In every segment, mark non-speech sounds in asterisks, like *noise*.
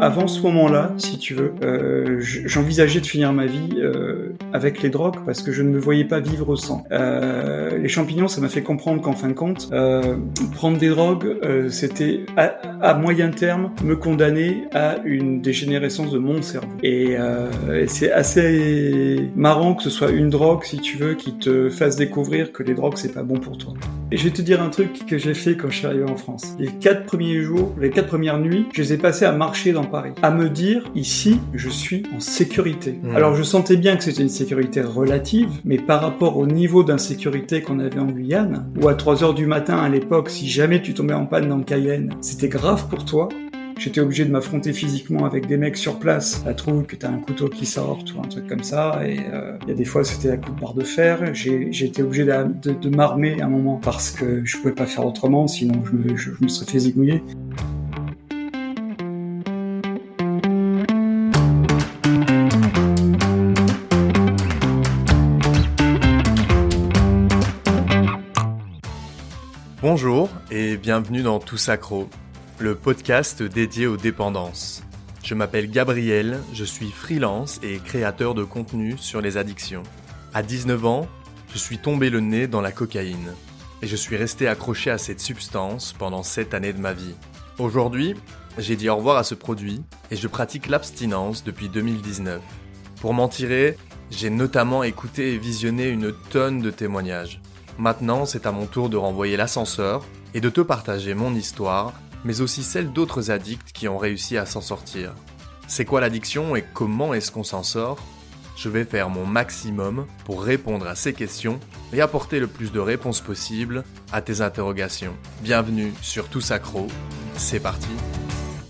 avant ce moment-là, si tu veux, euh, j'envisageais de finir ma vie euh, avec les drogues parce que je ne me voyais pas vivre sans. Euh, les champignons, ça m'a fait comprendre qu'en fin de compte, euh, prendre des drogues, euh, c'était à, moyen terme me condamner à une dégénérescence de mon cerveau. Et, euh, et c'est assez marrant que ce soit une drogue, si tu veux, qui te fasse découvrir que les drogues c'est pas bon pour toi. Et je vais te dire un truc que j'ai fait quand je suis arrivé en France. Les quatre premiers jours, les quatre premières nuits, je les ai passés à marcher dans Paris, à me dire ici, je suis en sécurité. Mmh. Alors je sentais bien que c'était une sécurité relative, mais par rapport au niveau d'insécurité qu'on avait en Guyane, où à 3 heures du matin à l'époque, si jamais tu tombais en panne dans Cayenne, c'était grave pour toi? J'étais obligé de m'affronter physiquement avec des mecs sur place. La trouve que t'as un couteau qui sort ou un truc comme ça. Et euh, il y a des fois c'était la coupe barre de fer. J'ai été obligé de, de, de m'armer à un moment parce que je pouvais pas faire autrement, sinon je me, je, je me serais fait zigouiller. Bonjour et bienvenue dans Tout Sacro, le podcast dédié aux dépendances. Je m'appelle Gabriel, je suis freelance et créateur de contenu sur les addictions. À 19 ans, je suis tombé le nez dans la cocaïne et je suis resté accroché à cette substance pendant 7 années de ma vie. Aujourd'hui, j'ai dit au revoir à ce produit et je pratique l'abstinence depuis 2019. Pour m'en tirer, j'ai notamment écouté et visionné une tonne de témoignages. Maintenant, c'est à mon tour de renvoyer l'ascenseur et de te partager mon histoire, mais aussi celle d'autres addicts qui ont réussi à s'en sortir. C'est quoi l'addiction et comment est-ce qu'on s'en sort? Je vais faire mon maximum pour répondre à ces questions et apporter le plus de réponses possibles à tes interrogations. Bienvenue sur Tout Sacro, c'est parti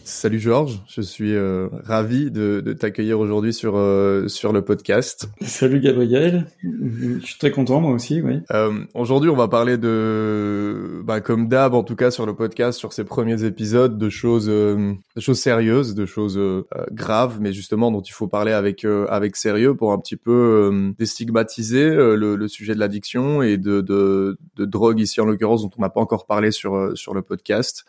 Salut Georges, je suis euh, ravi de, de t'accueillir aujourd'hui sur euh, sur le podcast. Salut Gabriel, je suis très content moi aussi, oui. Euh, aujourd'hui, on va parler de, bah, comme d'hab en tout cas sur le podcast, sur ces premiers épisodes, de choses euh, de choses sérieuses, de choses euh, graves, mais justement dont il faut parler avec avec sérieux pour un petit peu déstigmatiser le, le, sujet de l'addiction et de, de de drogue ici en l'occurrence dont on n'a pas encore parlé sur sur le podcast.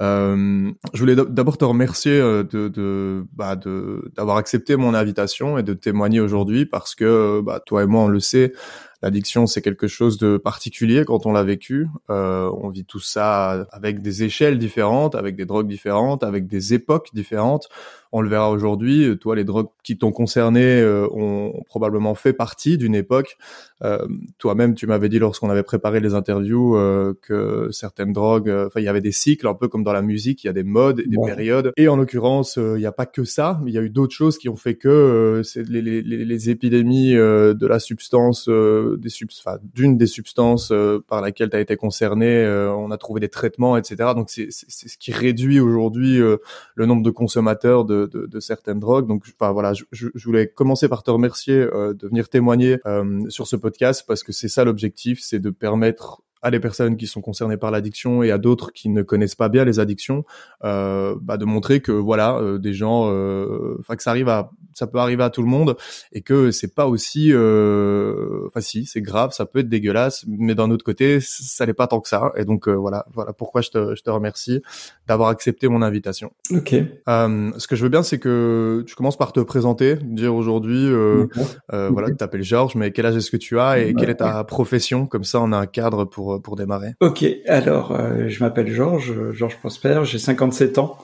Euh, je voulais d'abord te remercier euh, de, de, bah de d'avoir accepté mon invitation et de témoigner aujourd'hui parce que bah, toi et moi on le sait, l'addiction c'est quelque chose de particulier quand on l'a vécu. Euh, on vit tout ça avec des échelles différentes, avec des drogues différentes, avec des époques différentes. On le verra aujourd'hui. Toi, les drogues qui t'ont concerné euh, ont probablement fait partie d'une époque. Euh, toi-même, tu m'avais dit lorsqu'on avait préparé les interviews euh, que certaines drogues, euh, enfin, il y avait des cycles, un peu comme dans la musique, il y a des modes, des ouais. périodes. Et en l'occurrence, il n'y a pas que ça, mais il y a eu d'autres choses qui ont fait que c'est les, les, les, épidémies de la substance, des subs, d'une des substances par laquelle tu as été concerné, on a trouvé des traitements, etc. Donc c'est ce qui réduit aujourd'hui le nombre de consommateurs de de, certaines drogues. Donc, enfin, voilà, je, voulais commencer par te remercier euh, de venir témoigner euh, sur ce podcast parce que c'est ça l'objectif, c'est de permettre à des personnes qui sont concernées par l'addiction et à d'autres qui ne connaissent pas bien les addictions, euh, bah de montrer que voilà des gens, que ça arrive à, ça peut arriver à tout le monde et que c'est pas aussi, euh, enfin si c'est grave, ça peut être dégueulasse, mais d'un autre côté ça n'est pas tant que ça et donc euh, voilà voilà pourquoi je te, je te remercie d'avoir accepté mon invitation. Ok. Euh, ce que je veux bien c'est que tu commences par te présenter, dire aujourd'hui euh, voilà tu t'appelles Georges, mais quel âge est-ce que tu as et quelle est ta profession? Comme ça on a un cadre pour pour, démarrer Ok, alors euh, je m'appelle Georges, Georges Prosper, j'ai 57 ans.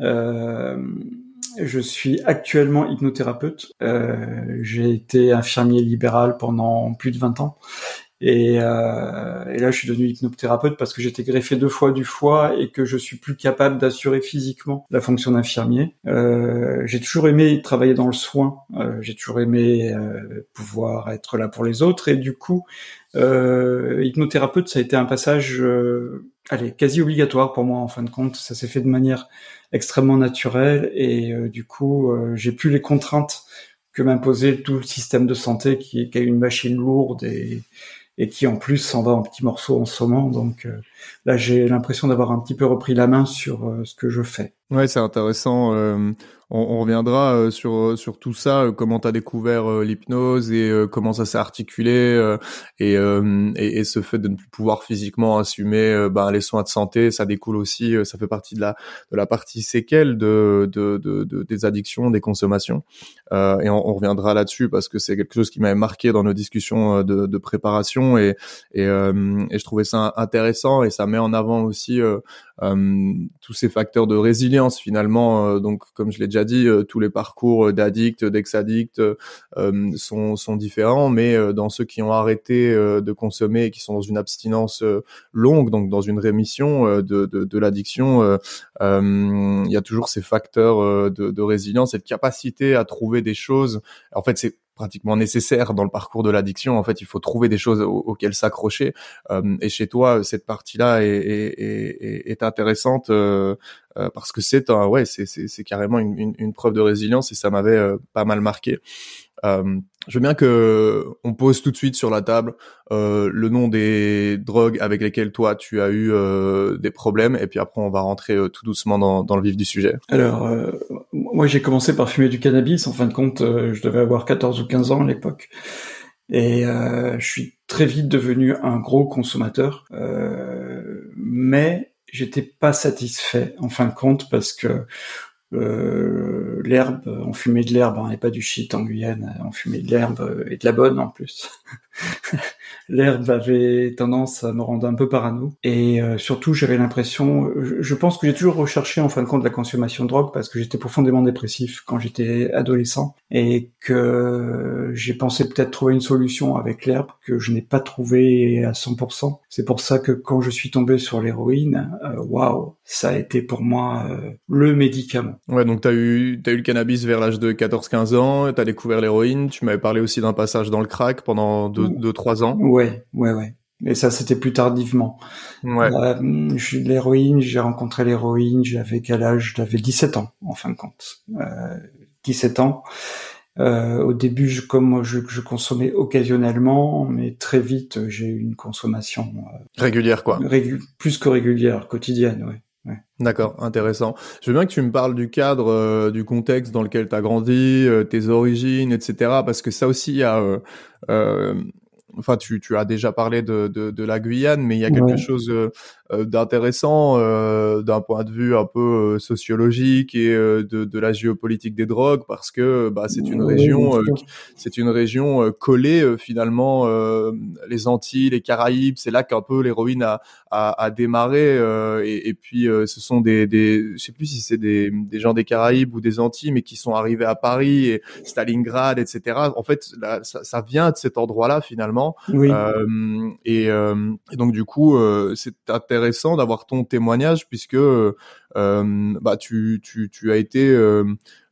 Euh, je suis actuellement hypnothérapeute. Euh, j'ai été infirmier libéral pendant plus de 20 ans. Et, euh, et, là, je suis devenu hypnothérapeute parce que j'étais greffé deux fois du foie et que je suis plus capable d'assurer physiquement la fonction d'infirmier. Euh, j'ai toujours aimé travailler dans le soin. Euh, j'ai toujours aimé euh, pouvoir être là pour les autres. Et du coup, euh, hypnothérapeute, ça a été un passage, euh, allez, quasi obligatoire pour moi en fin de compte. Ça s'est fait de manière extrêmement naturelle et du coup, j'ai plus les contraintes que m'imposait tout le système de santé qui, qui est une machine lourde et et qui en plus s'en va en petits morceaux en ce. Donc, euh, là j'ai l'impression d'avoir un petit peu repris la main sur ce que je fais. Ouais, c'est intéressant. Euh, on, reviendra euh, sur euh, sur tout ça, comment tu as découvert l'hypnose et comment ça s'est articulé et, et, ce fait de ne plus pouvoir physiquement assumer ben, les soins de santé, ça découle aussi, ça fait partie de la de la partie séquelle de, de des addictions, des consommations. et on, on reviendra là-dessus parce que c'est quelque chose qui m'avait marqué dans nos discussions de, de préparation et et, et je trouvais ça intéressant et ça met en avant aussi tous ces facteurs de résilience finalement. Euh, donc comme je l'ai déjà dit, euh, tous les parcours d'addicts, d'ex-addicts euh, sont, sont différents, mais dans ceux qui ont arrêté de consommer et qui sont dans une abstinence longue, donc dans une rémission de, de, de l'addiction, il y a toujours ces facteurs de, de résilience, cette capacité à trouver des choses. En fait, c'est pratiquement nécessaire dans le parcours de l'addiction. En fait, il faut trouver des choses auxquelles s'accrocher. Euh, et chez toi, cette partie-là est, intéressante euh, euh parce que c'est un, ouais, c'est, carrément une, preuve de résilience et ça m'avait pas mal marqué. Euh, je veux bien que on pose tout de suite sur la table euh, le nom des drogues avec lesquelles toi tu as eu euh, des problèmes et puis après on va rentrer tout doucement dans, le vif du sujet. Alors moi j'ai commencé par fumer du cannabis. En fin de compte, je devais avoir 14 ou 15 ans à l'époque et je suis très vite devenu un gros consommateur, mais j'étais pas satisfait en fin de compte parce que euh, l'herbe, on fumait de l'herbe, hein, et pas du shit en Guyane, on fumait de l'herbe et de la bonne en plus. *laughs* *laughs* l'herbe avait tendance à me rendre un peu parano. Et euh, surtout, j'avais l'impression, je, pense que j'ai toujours recherché en fin de compte la consommation de drogue parce que j'étais profondément dépressif quand j'étais adolescent et que j'ai pensé peut-être trouver une solution avec l'herbe que je n'ai pas trouvé à 100%. C'est pour ça que quand je suis tombé sur l'héroïne, euh, waouh, ça a été pour moi euh, le médicament. Ouais, donc t'as eu t'as eu le cannabis vers l'âge de 14-15 ans, t'as découvert l'héroïne, tu m'avais parlé aussi d'un passage dans le crack pendant 2-3 ans. Ouais, ouais, ouais. Et ça, c'était plus tardivement. Ouais. Euh, je suis l'héroïne, j'ai rencontré l'héroïne, j'avais quel âge? J'avais 17 ans, en fin de compte. Euh, 17 ans. Euh, au début, je, comme je, je, consommais occasionnellement, mais très vite, j'ai eu une consommation euh, régulière, quoi. plus que régulière, quotidienne, ouais. Ouais. D'accord, intéressant. Je veux bien que tu me parles du cadre, euh, du contexte dans lequel tu as grandi, euh, tes origines, etc. Parce que ça aussi, il y a enfin tu, tu as déjà parlé de, de, de la Guyane, mais il y a quelque chose euh, euh, d'intéressant euh, d'un point de vue un peu sociologique et de, de la géopolitique des drogues, parce que bah, c'est une région, c'est une région collée finalement les Antilles, les Caraïbes, c'est là qu'un peu l'héroïne a, a, a, démarré, et, et, puis ce sont des, des, je sais plus si c'est des, des gens des Caraïbes ou des Antilles, mais qui sont arrivés à Paris et Stalingrad, etc. En fait, ça, ça vient de cet endroit-là finalement oui. Euh, et, euh, et, donc du coup, euh, c'est intéressant d'avoir ton témoignage puisque bah tu tu tu as été euh,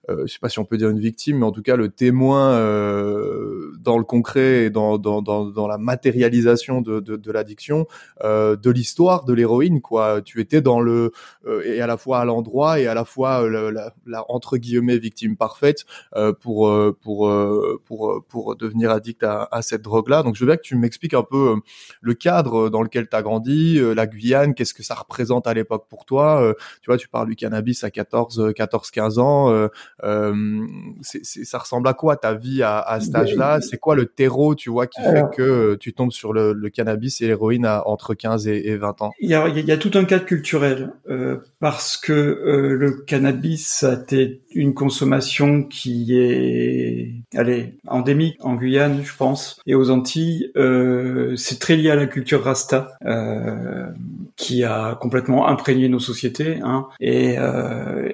je sais pas si on peut dire une victime, mais en tout cas le témoin euh, dans le concret et dans, dans, dans, dans la matérialisation de, de, de l'addiction, euh, de l'histoire de l'héroïne. quoi. Tu étais dans le euh, et à la fois à l'endroit et à la fois euh, la, la, entre guillemets victime parfaite euh, pour pour pour pour devenir addict à, à cette drogue-là. Donc je veux bien que tu m'expliques un peu le cadre dans lequel tu as grandi, la Guyane, qu'est-ce que ça représente à l'époque pour toi. tu vois, tu parles du cannabis à 14 14 15 ans. Euh, ça ressemble à quoi ta vie à, à cet âge-là? C'est quoi le terreau, tu vois, qui fait que euh, tu tombes sur le, le cannabis et l'héroïne entre 15 et, et, 20 ans? Il y a, y a tout un cadre culturel euh, parce que euh, le cannabis a été une consommation qui est, allez, endémique en Guyane, je pense, et aux Antilles. Euh, c'est très lié à la culture rasta, euh, qui a complètement imprégné nos sociétés. Hein, et,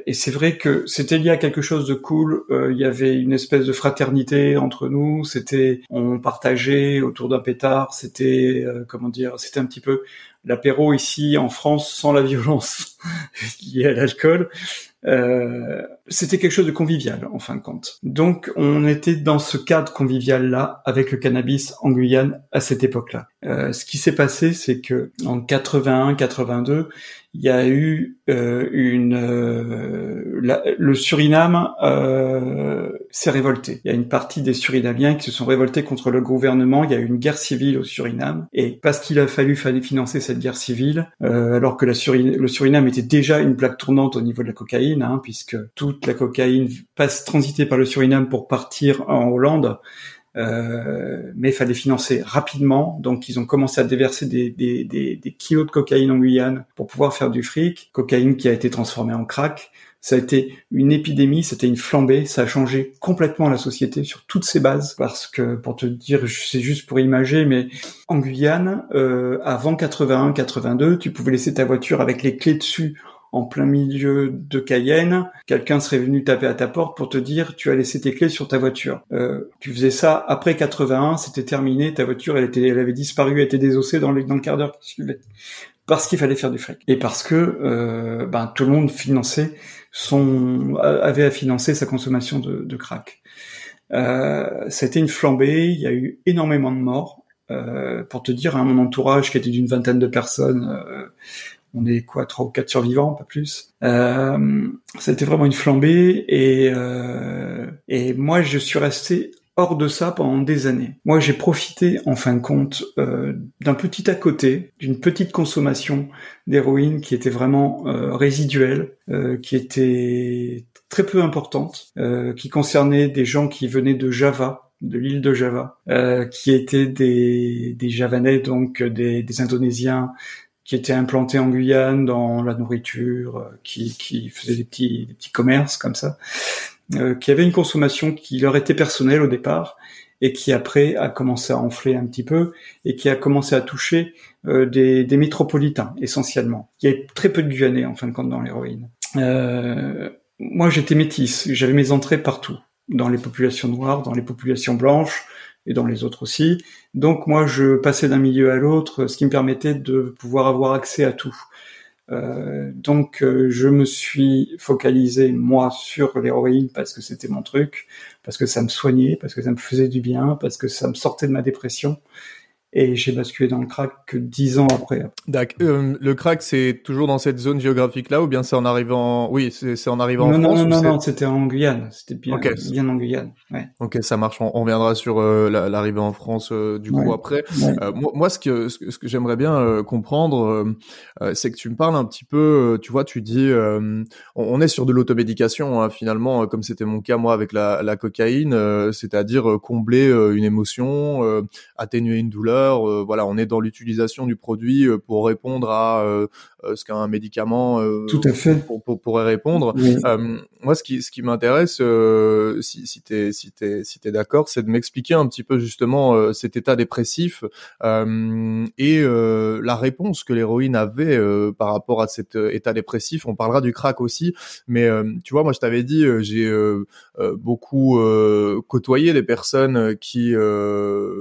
et c'est vrai que c'était lié à quelque chose de cool. Euh, il y avait une espèce de fraternité entre nous. C'était, on partageait autour d'un pétard. C'était, euh, comment dire, c'était un petit peu l'apéro ici en France sans la violence *laughs* liée à l'alcool. Euh, c'était quelque chose de convivial en fin de compte. Donc on était dans ce cadre convivial là avec le cannabis en Guyane à cette époque-là. Euh, ce qui s'est passé, c'est que en 81-82, il y a eu euh, une le Suriname euh, s'est révolté. Il y a une partie des Surinamiens qui se sont révoltés contre le gouvernement. Il y a eu une guerre civile au Suriname. Et parce qu'il a fallu financer cette guerre civile, euh, alors que le Suriname était déjà une plaque tournante au niveau de la cocaïne, hein, puisque toute la cocaïne passe transiter par le Suriname pour partir en Hollande. Euh, mais il fallait financer rapidement, donc ils ont commencé à déverser des, kilos de cocaïne en Guyane pour pouvoir faire du fric, cocaïne qui a été transformée en crack. Ça a été une épidémie, c'était une flambée, ça a changé complètement la société sur toutes ses bases. Parce que, pour te dire, c'est juste pour imager, mais en Guyane, euh, avant 81-82, tu pouvais laisser ta voiture avec les clés dessus en plein milieu de Cayenne, quelqu'un serait venu taper à ta porte pour te dire tu as laissé tes clés sur ta voiture. Euh, tu faisais ça après 81, c'était terminé, ta voiture elle était, elle avait disparu, elle était désossée dans le, dans le quart d'heure qui suivait. Parce qu'il fallait faire du fric et parce que euh, ben, tout le monde finançait son avait à financer sa consommation de, de crack. Euh, été une flambée, il y a eu énormément de morts. Euh, pour te dire, hein, mon entourage qui était d'une vingtaine de personnes, euh, on est quoi trois ou quatre survivants, pas plus. Euh, C'était vraiment une flambée et euh, et moi je suis resté hors de ça pendant des années. Moi j'ai profité en fin de compte euh, d'un petit à côté, d'une petite consommation d'héroïne qui était vraiment euh, résiduelle, euh, qui était très peu importante, euh, qui concernait des gens qui venaient de Java, de l'île de Java, euh, qui étaient des, des Javanais, donc des, des Indonésiens, qui étaient implantés en Guyane dans la nourriture, euh, qui, qui faisaient des petits, des petits commerces comme ça, euh, qui avaient une consommation qui leur était personnelle au départ et qui après a commencé à enfler un petit peu et qui a commencé à toucher euh, des, des, métropolitains essentiellement. Il y avait très peu de Guyanais en fin de compte dans l'héroïne. Euh, moi j'étais métisse, j'avais mes entrées partout, dans les populations noires, dans les populations blanches, et dans les autres aussi. Donc moi, je passais d'un milieu à l'autre, ce qui me permettait de pouvoir avoir accès à tout. Euh, donc euh, je me suis focalisé moi sur l'héroïne parce que c'était mon truc, parce que ça me soignait, parce que ça me faisait du bien, parce que ça me sortait de ma dépression et j'ai basculé dans le crack que dix ans après. D'accord. Euh, le crack, c'est toujours dans cette zone géographique-là ou bien c'est en arrivant Oui, c'est en arrivant en France. Non, non, non, c'était en Guyane. C'était bien, bien en Guyane. Ouais. Ok, ça marche. On, on reviendra sur euh, l'arrivée en France euh, du coup après. Moi, moi, ce que ce, que j'aimerais bien comprendre, c'est que tu me parles un petit peu. tu vois, tu dis, on, est sur de l'automédication hein, finalement, comme c'était mon cas moi avec la, la cocaïne, c'est-à-dire combler une émotion, atténuer une douleur euh, voilà, on est dans l'utilisation du produit euh, pour répondre à euh, ce qu'un médicament Tout à fait. pourrait répondre. moi, ce qui, ce qui m'intéresse, si, si t'es si t'es si t'es d'accord, c'est de m'expliquer un petit peu justement cet état dépressif et la réponse que l'héroïne avait par rapport à cet état dépressif. On parlera du crack aussi, mais tu vois, moi, je t'avais dit, j'ai beaucoup côtoyé des personnes qui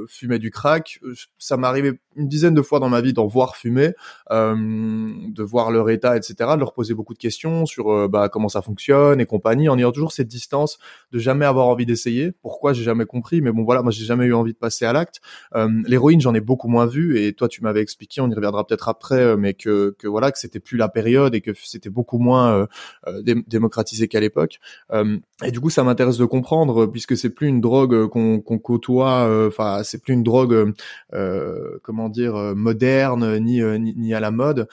fumaient du crack ça m'est arrivé une dizaine de fois dans ma vie d'en voir fumer, euh, de voir leur état, etc., de leur poser beaucoup de questions sur euh, bah, comment ça fonctionne et compagnie, en ayant toujours cette distance de jamais avoir envie d'essayer. Pourquoi j'ai jamais compris, mais bon voilà, moi j'ai jamais eu envie de passer à l'acte. Euh, L'héroïne, j'en ai beaucoup moins vu, et toi tu m'avais expliqué, on y reviendra peut-être après, euh, mais que, que voilà que c'était plus la période et que c'était beaucoup moins démocratisé qu'à l'époque. et du coup, ça m'intéresse de comprendre puisque c'est plus une drogue qu'on côtoie, enfin c'est plus une drogue comment dire moderne ni, ni, à la mode.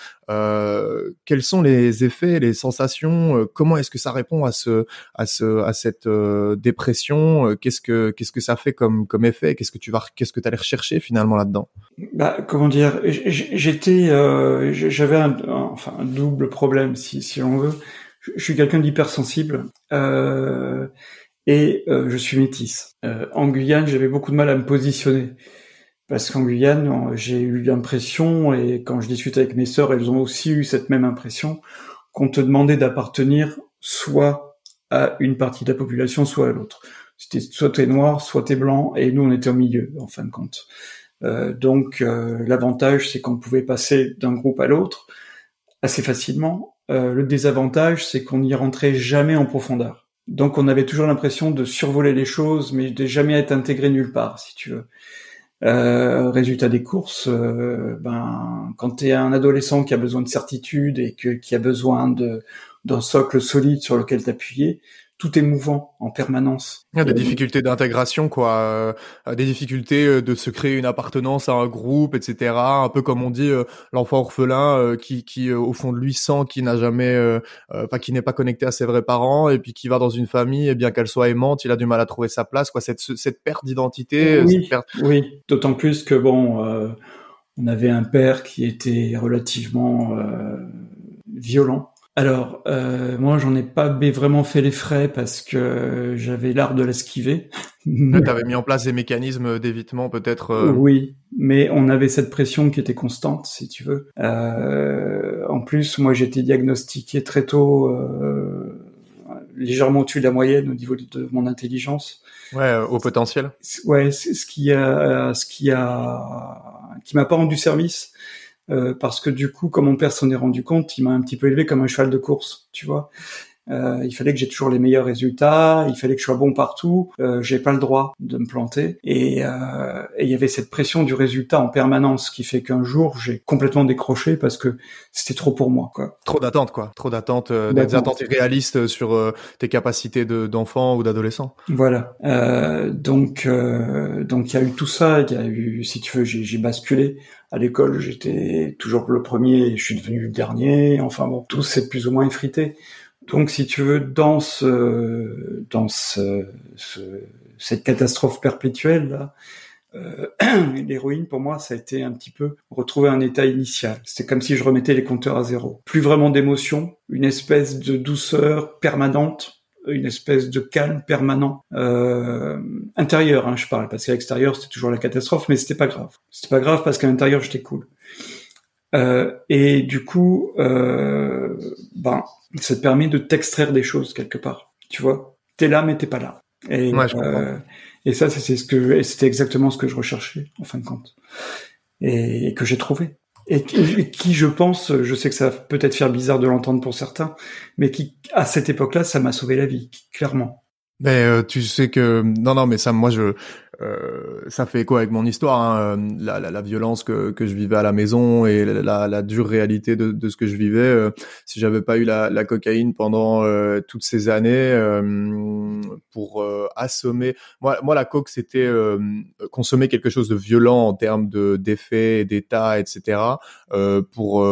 Quels sont les effets, les sensations Comment est-ce que ça répond à ce à ce à cette dépression Qu'est-ce que qu'est-ce que ça fait comme comme effet Qu'est-ce que tu vas qu'est-ce que tu allais rechercher finalement là-dedans? Bah, comment dire J'étais j'avais un, enfin un double problème si si on veut. Je, suis quelqu'un d'hypersensible. Euh, et je suis métisse. en Guyane, j'avais beaucoup de mal à me positionner. Parce qu'en Guyane, j'ai eu l'impression, et quand je discute avec mes sœurs, elles ont aussi eu cette même impression, qu'on te demandait d'appartenir soit à une partie de la population, soit à l'autre. C'était soit t'es noir, soit t'es blanc, et nous on était au milieu, en fin de compte. Euh, donc euh, l'avantage, c'est qu'on pouvait passer d'un groupe à l'autre assez facilement. Euh, le désavantage, c'est qu'on n'y rentrait jamais en profondeur. Donc on avait toujours l'impression de survoler les choses, mais de jamais être intégré nulle part, si tu veux. Euh, résultat des courses, euh, ben quand tu es un adolescent qui a besoin de certitude et que, qui a besoin d'un socle solide sur lequel t'appuyer tout est mouvant en permanence. Il y a des difficultés d'intégration, quoi, euh, des difficultés euh, de se créer une appartenance à un groupe, etc. Un peu comme on dit, euh, l'enfant orphelin qui, qui au fond de lui sent qu'il n'a jamais, enfin, qui n'est pas connecté à ses vrais parents, et puis qui va dans une famille, et bien qu'elle soit aimante, il a du mal à trouver sa place, quoi. Cette, cette perte d'identité. Oui, oui. D'autant plus que bon, on avait un père qui était relativement violent alors, euh, moi, j'en ai pas vraiment fait les frais parce que j'avais l'art de l'esquiver. *laughs* tu avais mis en place des mécanismes d'évitement, peut-être. Euh, oui, mais on avait cette pression qui était constante, si tu veux. Euh, en plus, moi, j'étais diagnostiqué très tôt, euh, légèrement au-dessus de la moyenne au niveau de mon intelligence. Ouais, au potentiel. Ouais, ce qui a, ce qui a, qui m'a pas rendu service euh, parce que du coup, comme mon père s'en est rendu compte, il m'a un petit peu élevé comme un cheval de course, tu vois. Euh, il fallait que j'ai toujours les meilleurs résultats, il fallait que je sois bon partout. Euh, j'ai pas le droit de me planter. Et, euh, il y avait cette pression du résultat en permanence qui fait qu'un jour j'ai complètement décroché parce que c'était trop pour moi. Quoi. Trop d'attentes, quoi. Trop d'attentes, euh, des attentes irréalistes sur euh, tes capacités de, d'enfant ou d'adolescent. Voilà. donc donc il y a eu tout ça. Il y a eu, si tu veux, j'ai, basculé à l'école, j'étais toujours le premier et je suis devenu le dernier. Enfin bon, tout s'est plus ou moins effrité. Donc, si tu veux, dans ce, dans ce, cette catastrophe perpétuelle euh, *clears throat* l'héroïne pour moi, ça a été un petit peu retrouver un état initial. C'était comme si je remettais les compteurs à zéro. Plus vraiment d'émotion, une espèce de douceur permanente, une espèce de calme permanent euh, intérieur. Hein, je parle parce qu'à l'extérieur c'était toujours la catastrophe, mais c'était pas grave. C'était pas grave parce qu'à l'intérieur j'étais cool. Euh, et du coup, euh, ben, ça te permet de t'extraire des choses quelque part. Tu vois, t'es là mais t'es pas là. Et, euh, et ça, c'est ce que, c'était exactement ce que je recherchais en fin de compte, et, que j'ai trouvé. Et qui, je pense, je sais que ça va peut-être faire bizarre de l'entendre pour certains, mais qui, à cette époque-là, ça m'a sauvé la vie, clairement. Mais euh, tu sais que non non mais ça moi je euh, ça fait quoi avec mon histoire hein, euh, la, la, la, violence que, que je vivais à la maison et la, la dure réalité de, de, ce que je vivais euh, si j'avais pas eu la, cocaïne pendant euh, toutes ces années pour assommer moi moi la coke c'était consommer quelque chose de violent en termes de d'effets d'état etc pour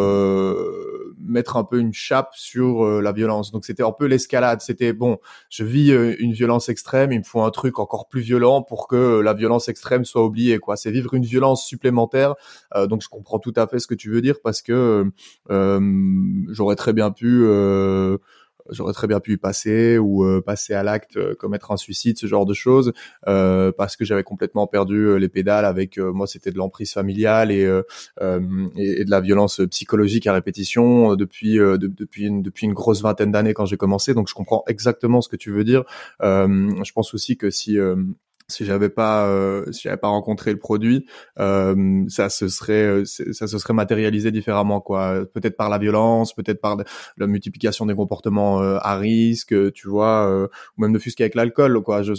mettre un peu une chape sur la violence. Donc c'était un peu l'escalade. C'était bon je vis une violence extrême il me faut un truc encore plus violent pour que la violence extrême soit oubliée. Quoi, c'est vivre une violence supplémentaire. Euh, donc je comprends tout à fait ce que tu veux dire parce que euh, j'aurais très bien pu euh, j'aurais très bien pu y passer ou passer à l'acte, commettre un suicide, ce genre de choses, parce que j'avais complètement perdu les pédales. Avec moi, c'était de l'emprise familiale et, et, de la violence psychologique à répétition depuis depuis une, depuis une grosse vingtaine d'années quand j'ai commencé. Donc, je comprends exactement ce que tu veux dire. je pense aussi que si si j'avais pas euh, si j'avais pas rencontré le produit euh, ça se serait euh, ça se serait matérialisé différemment quoi. Peut-être par la violence peut-être par la multiplication des comportements euh, à risque tu vois euh, ou même ne fût-ce qu'avec l'alcool quoi. Je,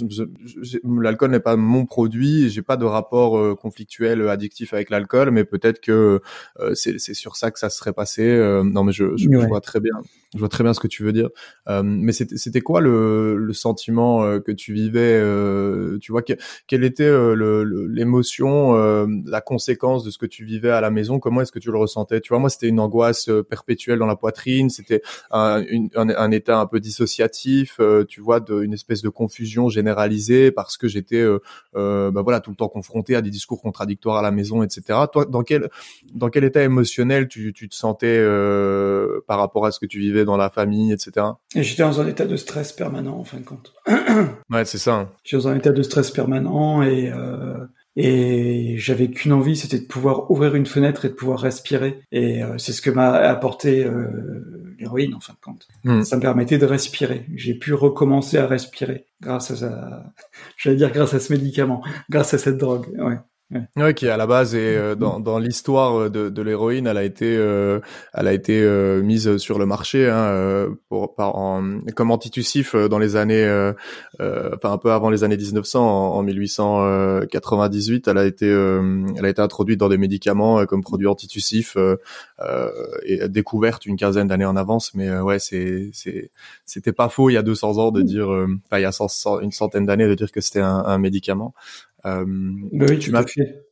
l'alcool n'est pas mon produit j'ai pas de rapport conflictuel addictif avec l'alcool mais peut-être que c'est c'est sur ça que ça serait passé non mais je, je, vois très bien. Je vois très bien ce que tu veux dire. Mais c'était c'était quoi le le sentiment que tu vivais tu vois quelle était euh, l'émotion, euh, la conséquence de ce que tu vivais à la maison? Comment est-ce que tu le ressentais? Tu vois, moi, c'était une angoisse euh, perpétuelle dans la poitrine. C'était un, un, état un peu dissociatif. tu vois, de, une espèce de confusion généralisée parce que j'étais, bah voilà, tout le temps confronté à des discours contradictoires à la maison, etc. Toi, dans quel dans quel état émotionnel tu, tu te sentais par rapport à ce que tu vivais dans la famille, etc. J'étais dans un état de stress permanent, en fin de compte. ouais, c'est ça. Hein. J'étais dans un état de stress permanent et euh, et j'avais qu'une envie, c'était de pouvoir ouvrir une fenêtre et de pouvoir respirer. Et euh, c'est ce que m'a apporté euh, l'héroïne en fin de compte. Hmm. Ça me permettait de respirer. J'ai pu recommencer à respirer grâce à, ça, *laughs* j'allais dire grâce à ce médicament, grâce à cette drogue. Ouais. Ouais. qui à la base est euh, dans, dans l'histoire de, de l'héroïne, elle a été, euh, elle a été euh, mise sur le marché hein, pour, par, en, comme antitussif dans les années, enfin un peu avant les années 1900, en, en 1898, elle a été, elle a été introduite dans des médicaments comme produit antitussif et découverte une quinzaine d'années en avance. Mais ouais, c'est, c'est, c'était pas faux il y a 200 ans de dire, enfin il y a une centaine d'années de dire que c'était un, un médicament. Euh, bah oui, tu m'as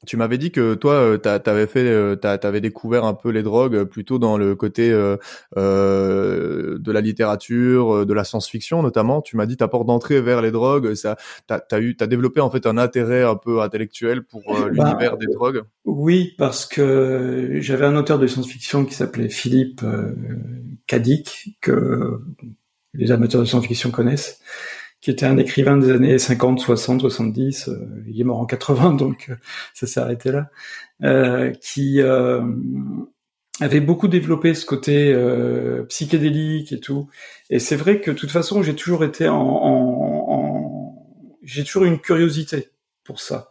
tu m'avais dit que toi, euh, t'avais fait, euh, t'avais découvert un peu les drogues plutôt dans le côté euh, euh de la littérature, de la science-fiction notamment. Tu m'as dit ta porte d'entrée vers les drogues, ça, t'as as eu, t'as développé en fait un intérêt un peu intellectuel pour bah, l'univers des drogues. Oui, parce que j'avais un auteur de science-fiction qui s'appelait Philippe euh, Kadik que les amateurs de science-fiction connaissent qui était un écrivain des années 50, 60, 70, il est mort en 80, donc euh, ça s'est arrêté là, euh, qui euh, avait beaucoup développé ce côté euh, psychédélique et tout. Et c'est vrai que de toute façon, j'ai toujours été en, en, en j'ai toujours une curiosité pour ça.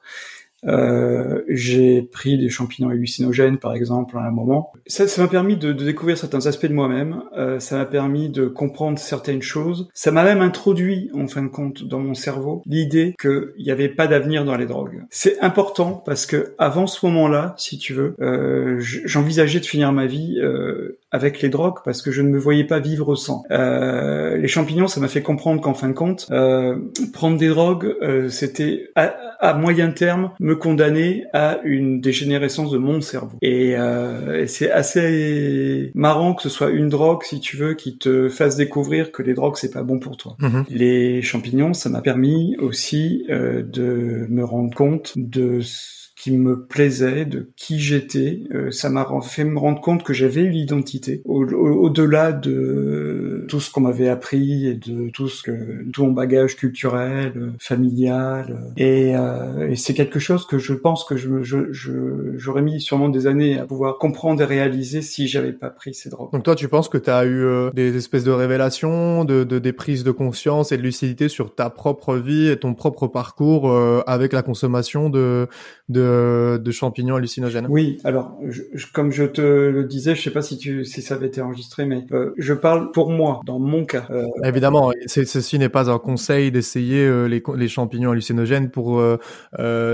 Euh, j'ai pris des champignons hallucinogènes, par exemple, à un moment. Ça, ça m'a permis de, de, découvrir certains aspects de moi-même. Euh, ça m'a permis de comprendre certaines choses. Ça m'a même introduit, en fin de compte, dans mon cerveau, l'idée qu'il n'y avait pas d'avenir dans les drogues. C'est important parce que avant ce moment-là, si tu veux, euh, j'envisageais de finir ma vie euh, avec les drogues parce que je ne me voyais pas vivre sans. Euh, les champignons, ça m'a fait comprendre qu'en fin de compte, euh, prendre des drogues, c'était à, à moyen terme me condamner à une dégénérescence de mon cerveau. Et, euh, c'est assez marrant que ce soit une drogue, si tu veux, qui te fasse découvrir que les drogues c'est pas bon pour toi. Mhm. Les champignons, ça m'a permis aussi euh, de me rendre compte de qui me plaisait, de qui j'étais. Euh, ça m'a fait me rendre compte que j'avais une identité au-delà de tout ce qu'on m'avait appris et de tout ce que tout mon bagage culturel, familial. Et, euh, et c'est quelque chose que je pense que je j'aurais mis sûrement des années à pouvoir comprendre et réaliser si j'avais pas pris ces drogues. Donc toi, tu penses que tu as eu euh, des espèces de révélations, de, de, des prises de conscience et de lucidité sur ta propre vie et ton propre parcours euh, avec la consommation de de de, champignons hallucinogènes? Oui, alors comme je te le disais, je sais pas si tu si ça avait été enregistré, mais euh, je parle pour moi, dans mon cas. Euh, Évidemment, ceci n'est pas un conseil d'essayer euh, les, les, champignons hallucinogènes pour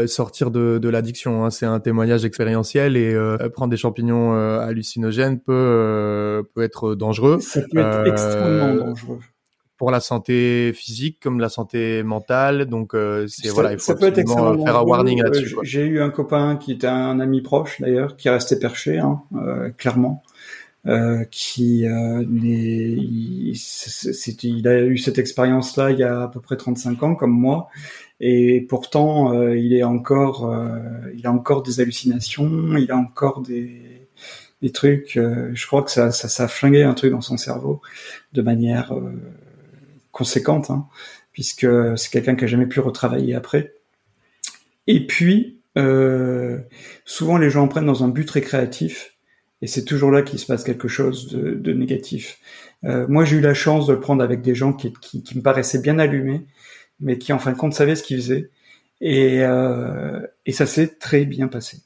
sortir de, de l'addiction. Hein. C'est un témoignage expérientiel et prendre des champignons hallucinogènes peut peut être dangereux. Ça peut être extrêmement dangereux pour la santé physique comme la santé mentale. Donc euh, c'est voilà, il faut euh, faire un warning là-dessus. J'ai eu un copain qui était un ami proche d'ailleurs, qui restait perché, hein, euh, clairement. Euh, qui euh, il, il, a eu cette expérience-là il y a à peu près 35 ans comme moi et pourtant il est encore il a encore des hallucinations il a encore des trucs je crois que ça, ça ça a flingué un truc dans son cerveau de manière conséquente, hein, puisque c'est quelqu'un qui a jamais pu retravailler après. Et puis, euh, souvent les gens en prennent dans un but récréatif, et c'est toujours là qu'il se passe quelque chose de, négatif. Euh, moi, j'ai eu la chance de le prendre avec des gens qui, me paraissaient bien allumés, mais qui en fin de compte savaient ce qu'ils faisaient, et, euh, et ça s'est très bien passé.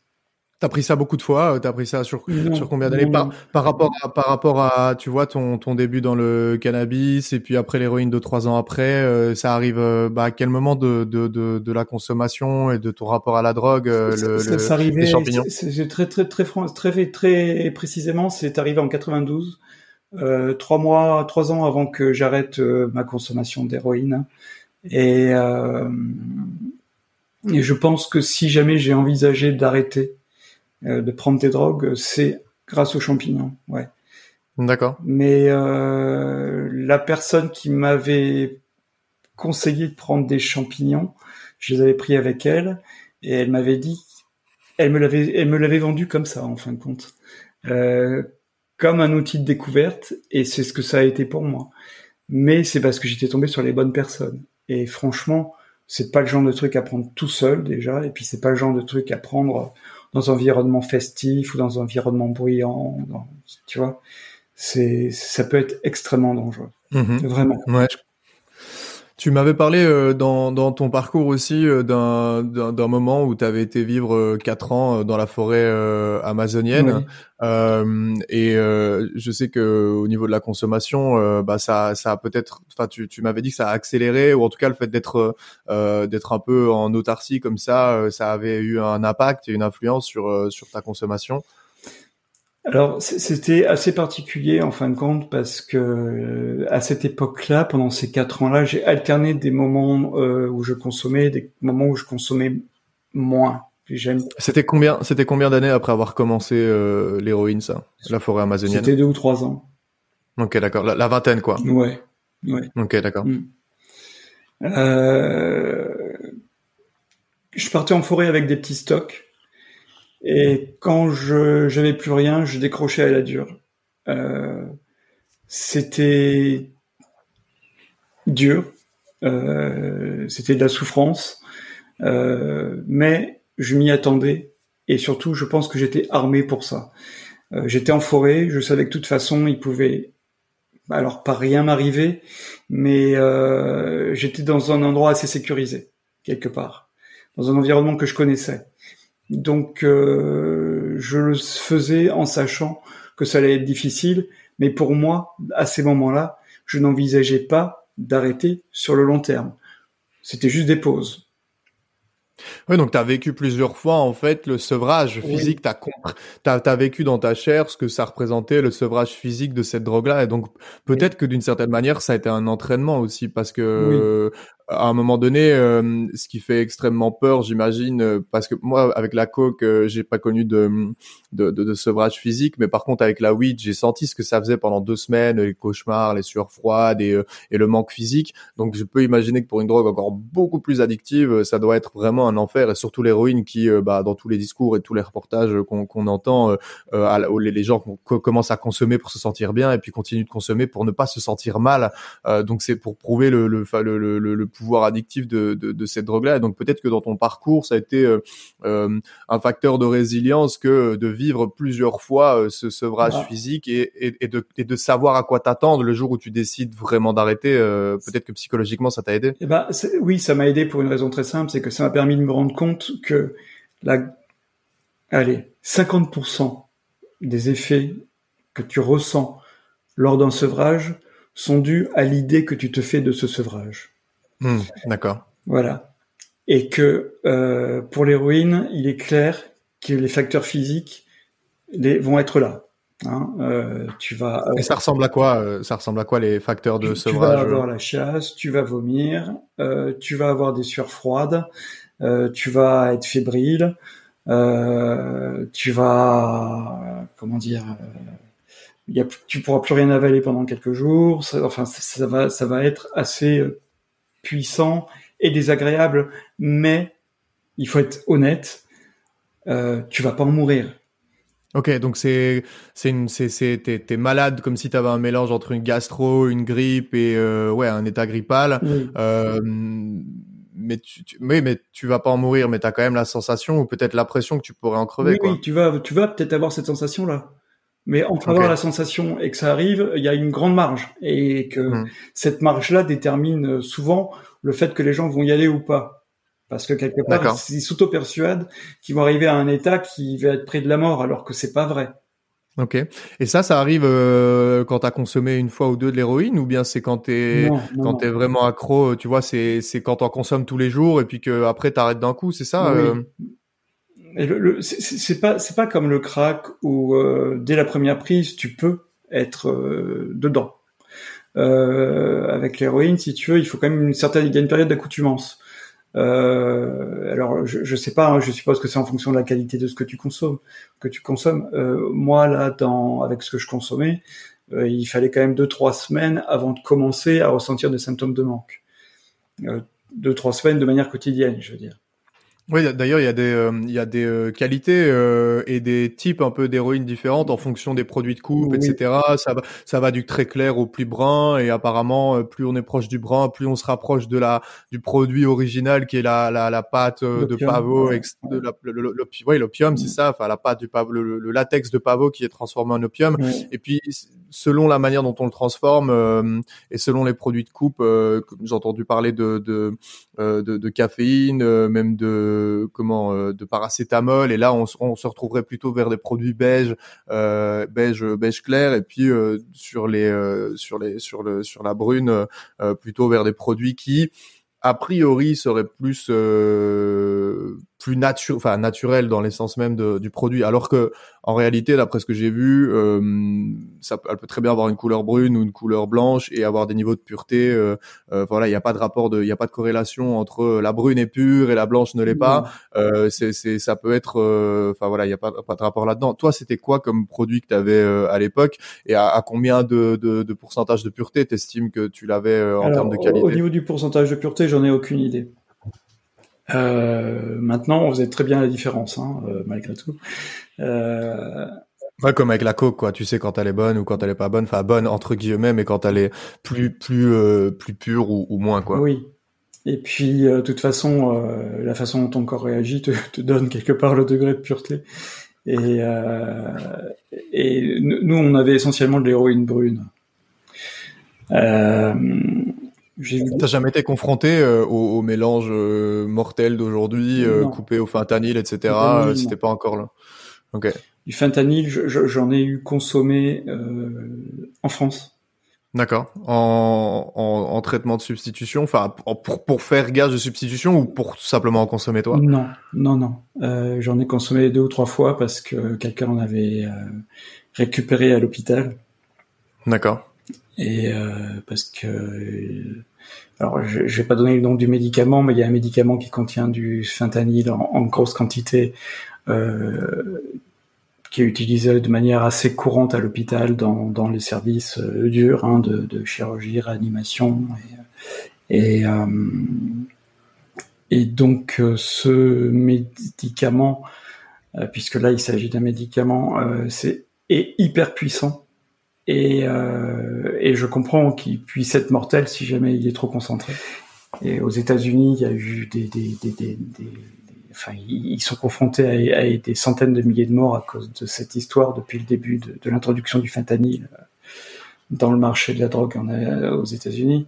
T'as pris ça beaucoup de fois. Euh, t'as pris ça sur sur combien d'années par, par rapport à par rapport à tu vois ton ton début dans le cannabis et puis après l'héroïne de trois ans après. Euh, ça arrive euh, bah, à quel moment de, de, de de la consommation et de ton rapport à la drogue le, ça, ça arrivait, les champignons. C'est très très très très très précisément. C'est arrivé en 92. Euh, trois mois, trois ans avant que j'arrête ma consommation d'héroïne. Et, et je pense que si jamais j'ai envisagé d'arrêter de prendre des drogues, c'est grâce aux champignons, ouais. D'accord. Mais euh, la personne qui m'avait conseillé de prendre des champignons, je les avais pris avec elle et elle m'avait dit, elle me l'avait, elle me l'avait vendu comme ça en fin de compte, euh, comme un outil de découverte et c'est ce que ça a été pour moi. Mais c'est parce que j'étais tombé sur les bonnes personnes et franchement, c'est pas le genre de truc à prendre tout seul déjà et puis c'est pas le genre de truc à prendre dans un environnement festif ou dans un environnement bruyant, tu vois, c'est ça peut être extrêmement dangereux, mhm. vraiment. Ouais, Tu m'avais parlé euh, dans, dans ton parcours aussi euh, d'un, moment où tu avais été vivre euh, quatre ans dans la forêt amazonienne. et je sais que au niveau de la consommation, bah ça, ça a peut-être, enfin tu, tu m'avais dit que ça a accéléré ou en tout cas le fait d'être d'être un peu en autarcie comme ça, ça avait eu un impact et une influence sur sur ta consommation. Alors c'était assez particulier en fin de compte parce que euh, à cette époque-là, pendant ces quatre ans-là, j'ai alterné des moments euh, où je consommais, des moments où je consommais moins. C'était combien C'était combien d'années après avoir commencé euh, l'héroïne, ça, la forêt amazonienne? C'était deux ou trois ans. Ok, d'accord. La, vingtaine, quoi. Ouais. ouais. Ok, d'accord. Mm. je partais en forêt avec des petits stocks. Et quand je j'avais plus rien, je décrochais à la dure. Euh, c'était dur, euh, c'était de la souffrance, euh, mais je m'y attendais et surtout, je pense que j'étais armé pour ça. Euh, j'étais en forêt, je savais que de toute façon, il pouvait alors pas rien m'arriver, mais euh, j'étais dans un endroit assez sécurisé quelque part, dans un environnement que je connaissais. Donc euh, je le faisais en sachant que ça allait être difficile, mais pour moi, à ces moments-là, je n'envisageais pas d'arrêter sur le long terme. C'était juste des pauses. Oui, donc tu as vécu plusieurs fois en fait le sevrage physique, tu as, vécu dans ta chair ce que ça représentait le sevrage physique de cette drogue-là et donc peut-être que d'une certaine manière ça a été un entraînement aussi parce que à un moment donné, euh, ce qui fait extrêmement peur, j'imagine, euh, parce que moi, avec la coke, euh, j'ai pas connu de, de, de, de, sevrage physique, mais par contre, avec la weed, j'ai senti ce que ça faisait pendant deux semaines, les cauchemars, les sueurs froides et, et le manque physique. Donc, je peux imaginer que pour une drogue encore beaucoup plus addictive, ça doit être vraiment un enfer, et surtout l'héroïne qui, bah, dans tous les discours et tous les reportages qu'on qu'on entend, euh, les, les, gens commencent à consommer pour se sentir bien et puis continuent de consommer pour ne pas se sentir mal. donc, c'est pour prouver le, le, le, le, le pouvoir addictif de, de, de cette drogue-là. donc peut-être que dans ton parcours, ça a été euh, euh, un facteur de résilience que de vivre plusieurs fois euh, ce sevrage physique et, et, et, de, et de savoir à quoi t'attendre le jour où tu décides vraiment d'arrêter. peut-être que psychologiquement, ça t'a aidé. Eh ben, oui, ça m'a aidé pour une raison très simple, c'est que ça m'a permis de me rendre compte que la, allez, 50% des effets que tu ressens lors d'un sevrage sont dus à l'idée que tu te fais de ce sevrage. Hmm, d'accord. Voilà. Et que euh, pour l'héroïne, il est clair que les facteurs physiques les, vont être là. Hein, euh, tu vas. Euh, Et ça ressemble à quoi euh, Ça ressemble à quoi les facteurs de sevrage Tu vas avoir la chasse, tu vas vomir, tu vas avoir des sueurs froides, tu vas être fébrile, tu vas comment dire y a, tu pourras plus rien avaler pendant quelques jours. Ça, enfin, ça, ça, va, ça va être assez puissant et désagréable, mais il faut être honnête, euh, tu vas pas en mourir. Ok, donc c'est c'est une c'est c'est t'es, malade comme si tu avais un mélange entre une gastro, une grippe et euh, ouais un état grippal. Euh, mais tu, tu, oui, mais tu vas pas en mourir, mais tu as quand même la sensation ou peut-être l'impression que tu pourrais en crever. Oui, quoi. oui, tu vas tu vas peut-être avoir cette sensation là. Mais entre avoir la sensation et que ça arrive, il y a une grande marge et que hmm. cette marge-là détermine souvent le fait que les gens vont y aller ou pas. Parce que quelque part, ils s'auto-persuadent qu'ils vont arriver à un état qui va être près de la mort, alors que c'est pas vrai. Ok. Et ça, ça arrive euh, quand t'as consommé une fois ou deux de l'héroïne, ou bien c'est quand t'es quand t'es vraiment accro, tu vois, c'est c'est quand t'en consommes tous les jours et puis que après t'arrêtes d'un coup, c'est ça. Oui. Euh... Le, c'est pas c'est pas comme le crack où euh, dès la première prise tu peux être euh, dedans. Euh, avec l'héroïne, si tu veux, il faut quand même une certaine, il y a une période d'accoutumance. Euh, alors, je, je sais pas, hein, je suppose que c'est en fonction de la qualité de ce que tu consommes, que tu consommes. Euh, moi, là, dans, avec ce que je consommais, euh, il fallait quand même deux trois semaines avant de commencer à ressentir des symptômes de manque. Deux trois semaines de manière quotidienne, je veux dire. Oui, d'ailleurs, il y a des, euh, il y a des euh, qualités euh, et des types un peu d'héroïnes différentes en fonction des produits de coupe, etc. Ça va, ça va du très clair au plus brun et apparemment, plus on est proche du brun, plus on se rapproche de la du produit original qui est la la, la pâte de pavot, de l'opium, c'est ça, enfin la pâte du pavot, le, latex de pavot qui est transformé en opium. Et puis selon la manière dont on le transforme euh, et selon les produits de coupe, euh, j'ai entendu parler de de, euh, de, de caféine, euh, même de comment de paracétamol. Et là, on, on, se retrouverait plutôt vers des produits beige, beige, beige clair. Et puis sur les sur les sur le sur la brune, plutôt vers des produits qui a priori serait plus euh, plus nature, enfin naturel dans l'essence même de, du produit, alors que en réalité, d'après ce que j'ai vu, euh, ça, elle peut très bien avoir une couleur brune ou une couleur blanche et avoir des niveaux de pureté. Euh, euh voilà, il n'y a pas de rapport de, il n'y a pas de corrélation entre la brune est pure et la blanche ne l'est pas. Euh, c'est, c'est, ça peut être, euh, enfin voilà, il n'y a pas, pas de rapport là-dedans. Toi, c'était quoi comme produit que tu avais à l'époque et à, à combien de, de, de, pourcentage de pureté t'estimes que tu l'avais en termes de qualité? Au niveau du pourcentage de pureté, j'en ai aucune idée. Euh, maintenant, on faisait très bien la différence, hein, euh, malgré tout. Euh... Ouais, comme avec la coke, quoi. Tu sais quand elle est bonne ou quand elle est pas bonne. Enfin, bonne entre guillemets, mais quand elle est plus plus euh, plus pure ou, ou, moins, quoi. Oui. Et puis, de toute façon, la façon dont ton corps réagit te, *laughs* te, donne quelque part le degré de pureté. Et, et nous, on avait essentiellement de l'héroïne brune. Euh, T'as jamais été confronté euh, au, au, mélange euh, mortel d'aujourd'hui, euh, coupé au fentanyl, etc. C'était pas encore là. Ok. Du fentanyl, j'en ai eu consommé en France. D'accord. En, en, en, traitement de substitution, enfin pour, pour faire gage de substitution ou pour simplement en consommer toi? Non, non, non. j'en ai consommé deux ou trois fois parce que quelqu'un en avait récupéré à l'hôpital. D'accord. Et parce que alors je, je vais pas donner le nom du médicament, mais il y a un médicament qui contient du fentanyl en, grosse quantité, euh, qui est utilisé de manière assez courante à l'hôpital dans, les services euh, durs hein, de, chirurgie, réanimation. Et, et, euh, donc euh, ce médicament, puisque là il s'agit d'un médicament, c'est est hyper puissant et, euh, et je comprends qu'il puisse être mortel si jamais il est trop concentré. Et aux États-Unis, il y a eu des, enfin, ils sont confrontés à, des centaines de milliers de morts à cause de cette histoire depuis le début de, l'introduction du fentanyl euh, dans le marché de la drogue euh, aux États-Unis.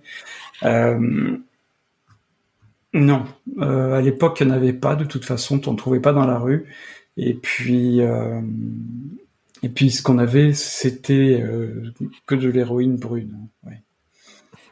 Non, à l'époque, il n'y en avait pas de toute façon, on ne trouvait pas dans la rue. Et puis, et puis ce qu'on avait, c'était euh, que de l'héroïne brune.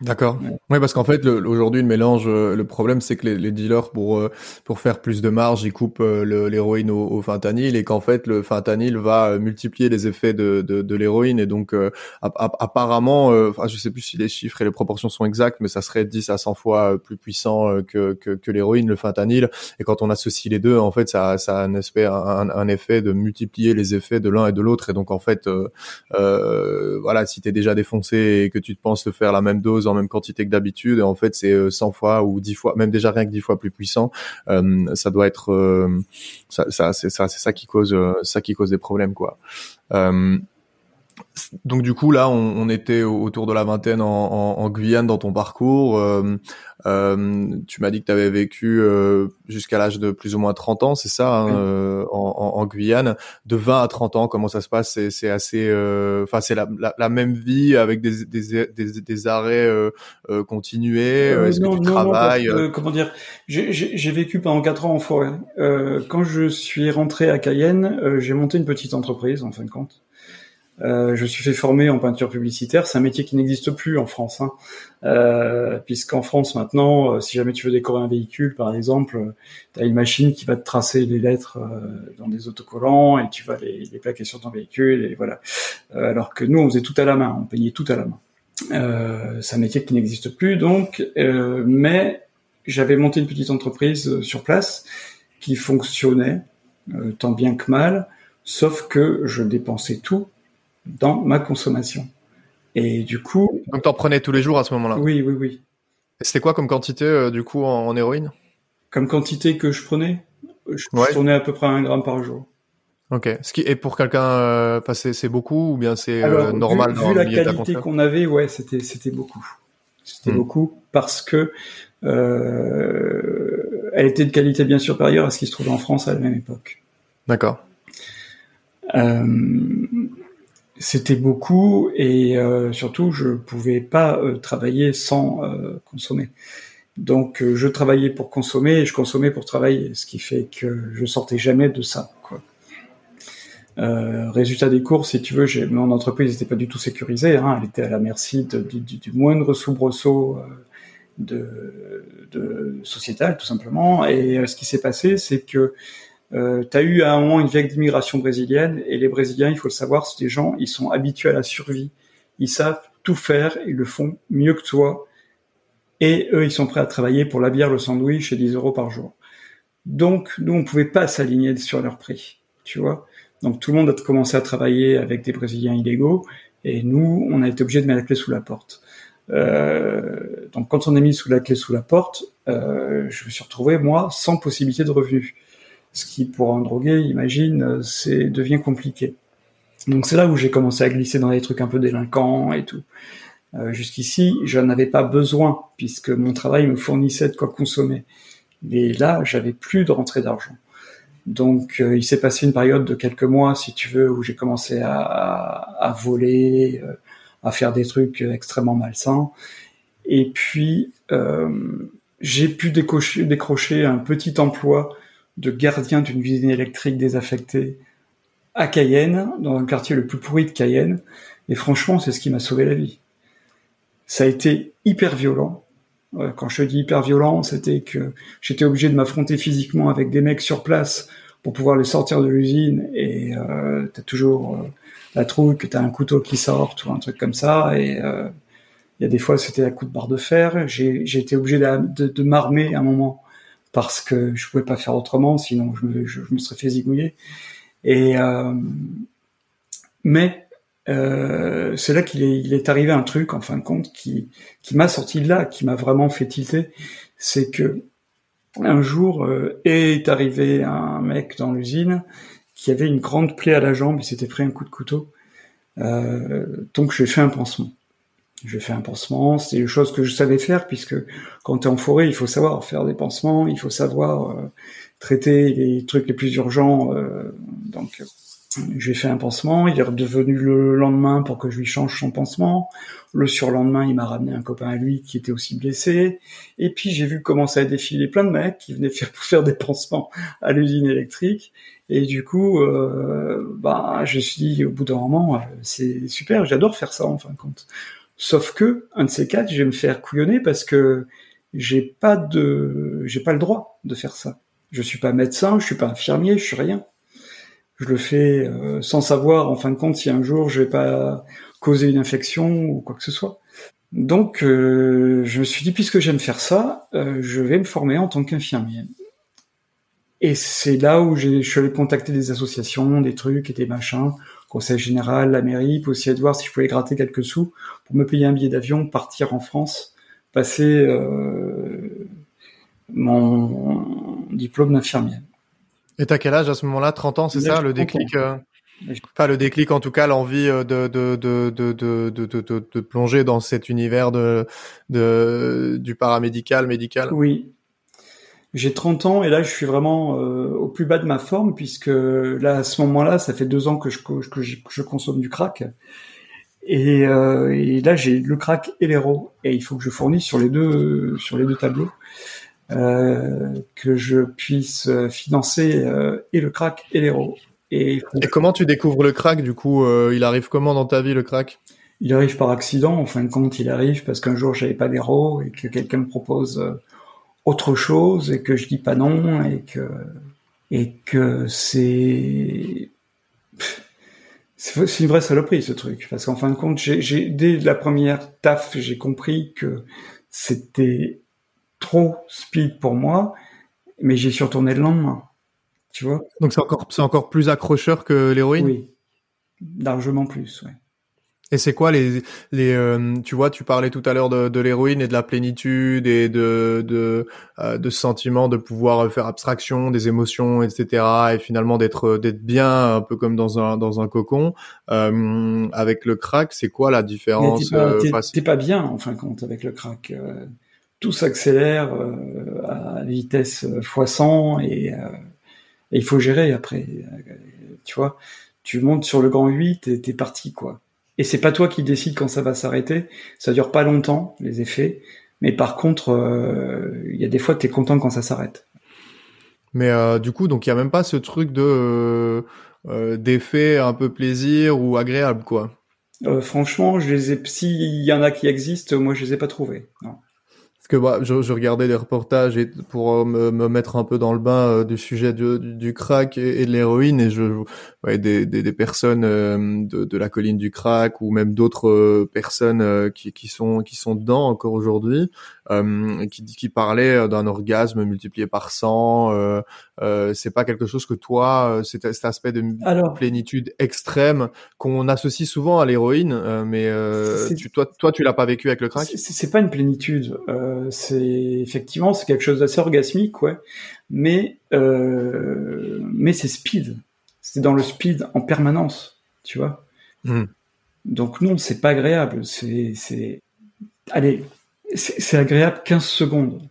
D'accord. Oui, parce qu'en fait, aujourd'hui, le mélange, euh, le problème, c'est que les, les, dealers, pour euh, pour faire plus de marge, ils coupent euh, l'héroïne au, au, fentanyl, et qu'en fait, le fentanyl va multiplier les effets de, de, de l'héroïne, et donc apparemment, enfin, je sais plus si les chiffres et les proportions sont exactes, mais ça serait 10 à 100 fois plus puissant que que, que l'héroïne, le fentanyl, et quand on associe les deux, en fait, ça ça a un effet un, un effet de multiplier les effets de l'un et de l'autre, et donc en fait, voilà, si t'es déjà défoncé et que tu te penses te faire la même dose en même quantité que d'habitude et en fait c'est 100 euh, fois ou 10 fois même déjà rien que 10 fois plus puissant. Euh, ça doit être euh, ça, ça c'est ça c'est ça qui cause ça qui cause des problèmes quoi donc du coup là, on, on, était autour de la vingtaine en, en, en Guyane dans ton parcours. Euh, euh, tu m'as dit que tu avais vécu euh, jusqu'à l'âge de plus ou moins 30 ans, c'est ça, hein, euh, en, en, Guyane. De 20 à 30 ans, comment ça se passe? C'est assez, euh, enfin c'est la, la, la, même vie avec des, des, des, des arrêts euh, continués? Est-ce que tu travailles Comment dire J'ai vécu pendant 4 ans en forêt. quand je suis rentré à Cayenne, j'ai monté une petite entreprise en fin de compte. Euh, je suis fait former en peinture publicitaire. C'est un métier qui n'existe plus en France, hein. euh, puisqu'en France maintenant, euh, si jamais tu veux décorer un véhicule, par exemple, euh, tu as une machine qui va te tracer les lettres dans des autocollants et tu vas les, plaquer sur ton véhicule voilà. alors que nous, on faisait tout à la main, on peignait tout à la main. c'est un métier qui n'existe plus, donc, mais j'avais monté une petite entreprise sur place qui fonctionnait tant bien que mal, sauf que je dépensais tout dans ma consommation. Et du coup. Donc t'en prenais tous les jours à ce moment-là. Oui, oui, oui. C'était quoi comme quantité euh, du coup en, héroïne? Comme quantité que je prenais, je, ouais. tournais à peu près un gramme par jour. Ok. Ce qui est pour quelqu'un, euh, c'est beaucoup ou bien c'est euh, normal vu, vu la qualité qu'on avait, ouais, c'était c'était beaucoup. C'était hmm. beaucoup parce que elle était de qualité bien supérieure à ce qui se trouvait en France à la même époque. D'accord. Euh, c'était beaucoup et euh, surtout je pouvais pas euh, travailler sans euh, consommer. Donc je travaillais pour consommer et je consommais pour travailler, ce qui fait que je sortais jamais de ça. Quoi. résultat des cours, si tu veux, mon entreprise n'était pas du tout sécurisée, hein, elle était à la merci de, du, du, moindre soubresaut de, de sociétal tout simplement. Et ce qui s'est passé, c'est que euh, tu as eu à un moment une vague d'immigration brésilienne et les Brésiliens, il faut le savoir, c'est des gens, ils sont habitués à la survie. Ils savent tout faire, ils le font mieux que toi. Et eux, ils sont prêts à travailler pour la bière, le sandwich et 10 euros par jour. Donc, nous, on pouvait pas s'aligner sur leur prix, tu vois. Donc, tout le monde a commencé à travailler avec des Brésiliens illégaux et nous, on a été obligé de mettre la clé sous la porte. Euh, donc, quand on a mis sous la clé sous la porte, euh, je me suis retrouvé, moi, sans possibilité de revenus ce qui pour un drogué, imagine, c'est devient compliqué. Donc c'est là où j'ai commencé à glisser dans des trucs un peu délinquants et tout. Euh, Jusqu'ici, je avais pas besoin puisque mon travail me fournissait de quoi consommer. Mais là, j'avais plus de rentrée d'argent. Donc euh, il s'est passé une période de quelques mois, si tu veux, où j'ai commencé à, voler, euh, à faire des trucs extrêmement malsains. Et puis euh, j'ai pu décrocher un petit emploi de gardien d'une usine électrique désaffectée à Cayenne, dans un quartier le plus pourri de Cayenne. Et franchement, c'est ce qui m'a sauvé la vie. Ça a été hyper violent. Quand je dis hyper violent, c'était que j'étais obligé de m'affronter physiquement avec des mecs sur place pour pouvoir les sortir de l'usine. Et euh, t'as toujours euh, la trouille que t'as un couteau qui sort ou un truc comme ça. Et euh, il y a des fois, c'était à coup de barre de fer. J'ai été obligé de, de m'armer à un moment parce que je pouvais pas faire autrement, sinon je me, serais fait zigouiller. Et euh, mais euh, c'est là qu'il est, arrivé un truc en fin de compte qui, m'a sorti de là, qui m'a vraiment fait tilter, c'est que un jour euh, est arrivé un mec dans l'usine qui avait une grande plaie à la jambe, il s'était pris un coup de couteau, donc j'ai fait un pansement. Je fais un pansement, c'est une chose que je savais faire puisque quand tu es en forêt, il faut savoir faire des pansements, il faut savoir euh, traiter les trucs les plus urgents. Euh, donc j'ai fait un pansement, il est redevenu le lendemain pour que je lui change son pansement. Le surlendemain, il m'a ramené un copain à lui qui était aussi blessé. Et puis j'ai vu commencer à défiler plein de mecs qui venaient *laughs* faire faire des pansements à l'usine électrique. Et du coup, euh, bah, je me suis dit au bout d'un moment, euh, c'est super, j'adore faire ça en fin de compte. Sauf que un de ces quatre, je vais me faire couillonner parce que j'ai pas de, j'ai pas le droit de faire ça. Je suis pas médecin, je suis pas infirmier, je suis rien. Je le fais euh, sans savoir, en fin de compte, si un jour je vais pas causer une infection ou quoi que ce soit. Donc, euh, je me suis dit, puisque j'aime faire ça, euh, je vais me former en tant qu'infirmier. Et c'est là où je suis allé contacter des associations, des trucs et des machins conseil général, la mairie, pour aussi de voir si je pouvais gratter quelques sous pour me payer un billet d'avion, partir en France, passer euh, mon diplôme d'infirmier. Et t'as quel âge à ce moment-là? 30 ans, c'est ça, le déclic euh... Enfin, le déclic, en tout cas, l'envie euh, de de, de, de, de, de, de, plonger dans cet univers de, de, du paramédical, médical? Oui, j'ai 30 ans et là je suis vraiment euh, au plus bas de ma forme puisque là à ce moment-là ça fait deux ans que je, que je, consomme du crack et, euh, et là j'ai le crack et l'héros et il faut que je fournisse sur les deux sur les deux tableaux euh, que je puisse financer euh, et le crack et l'héros. Et, et, comment tu découvres le crack du coup euh, Il arrive comment dans ta vie le crack? Il arrive par accident. En fin de compte, il arrive parce qu'un jour j'avais pas d'héros et que quelqu'un me propose autre chose et que je dis pas non et que et que c'est c'est une vraie saloperie ce truc. Parce qu'en fin de compte j'ai dès la première taf j'ai compris que c'était trop speed pour moi mais j'ai su retourner le lendemain tu vois. Donc c'est encore c'est encore plus accrocheur que l'héroïne? Oui. Largement plus ouais et c'est quoi les les euh, tu vois tu parlais tout à l'heure de, de l'héroïne et de la plénitude et de de euh, de ce sentiment de pouvoir faire abstraction des émotions etc et finalement d'être d'être bien un peu comme dans un dans un cocon euh, avec le crack c'est quoi la différence T'es pas, euh, pas, bien en fin de compte avec le crack tout s'accélère à vitesse x100 et, et il faut gérer après tu vois tu montes sur le grand 8 et t'es parti, quoi. Et c'est pas toi qui décides quand ça va s'arrêter. Ça dure pas longtemps, les effets. Mais par contre, euh, il y a des fois, t'es content quand ça s'arrête. Mais euh, du coup, donc il y a même pas ce truc de euh, d'effet un peu plaisir ou agréable, quoi. franchement, je les ai. S'il y en a qui existent, moi, je les ai pas trouvés. Non que bah, je, je, regardais les reportages et pour euh, me, me, mettre un peu dans le bain euh, du sujet du, du, crack et, de l'héroïne. Et je ouais, des, des, des personnes euh, de, de, la colline du crack ou même d'autres personnes qui, qui sont qui sont dedans encore aujourd'hui qui, qui parlaient d'un orgasme multiplié par 100 euh, c'est pas quelque chose que toi c'est cet aspect de plénitude extrême qu'on associe souvent à l'héroïne mais tu, toi toi tu l'as pas vécu avec le crack? C'est pas une plénitude c'est effectivement c'est quelque chose d'assez orgasmique, ouais. Mais euh, mais c'est speed. C'est dans le speed en permanence, tu vois? Hmm. Donc non, c'est pas agréable. C'est c'est allez, c'est agréable 15 secondes.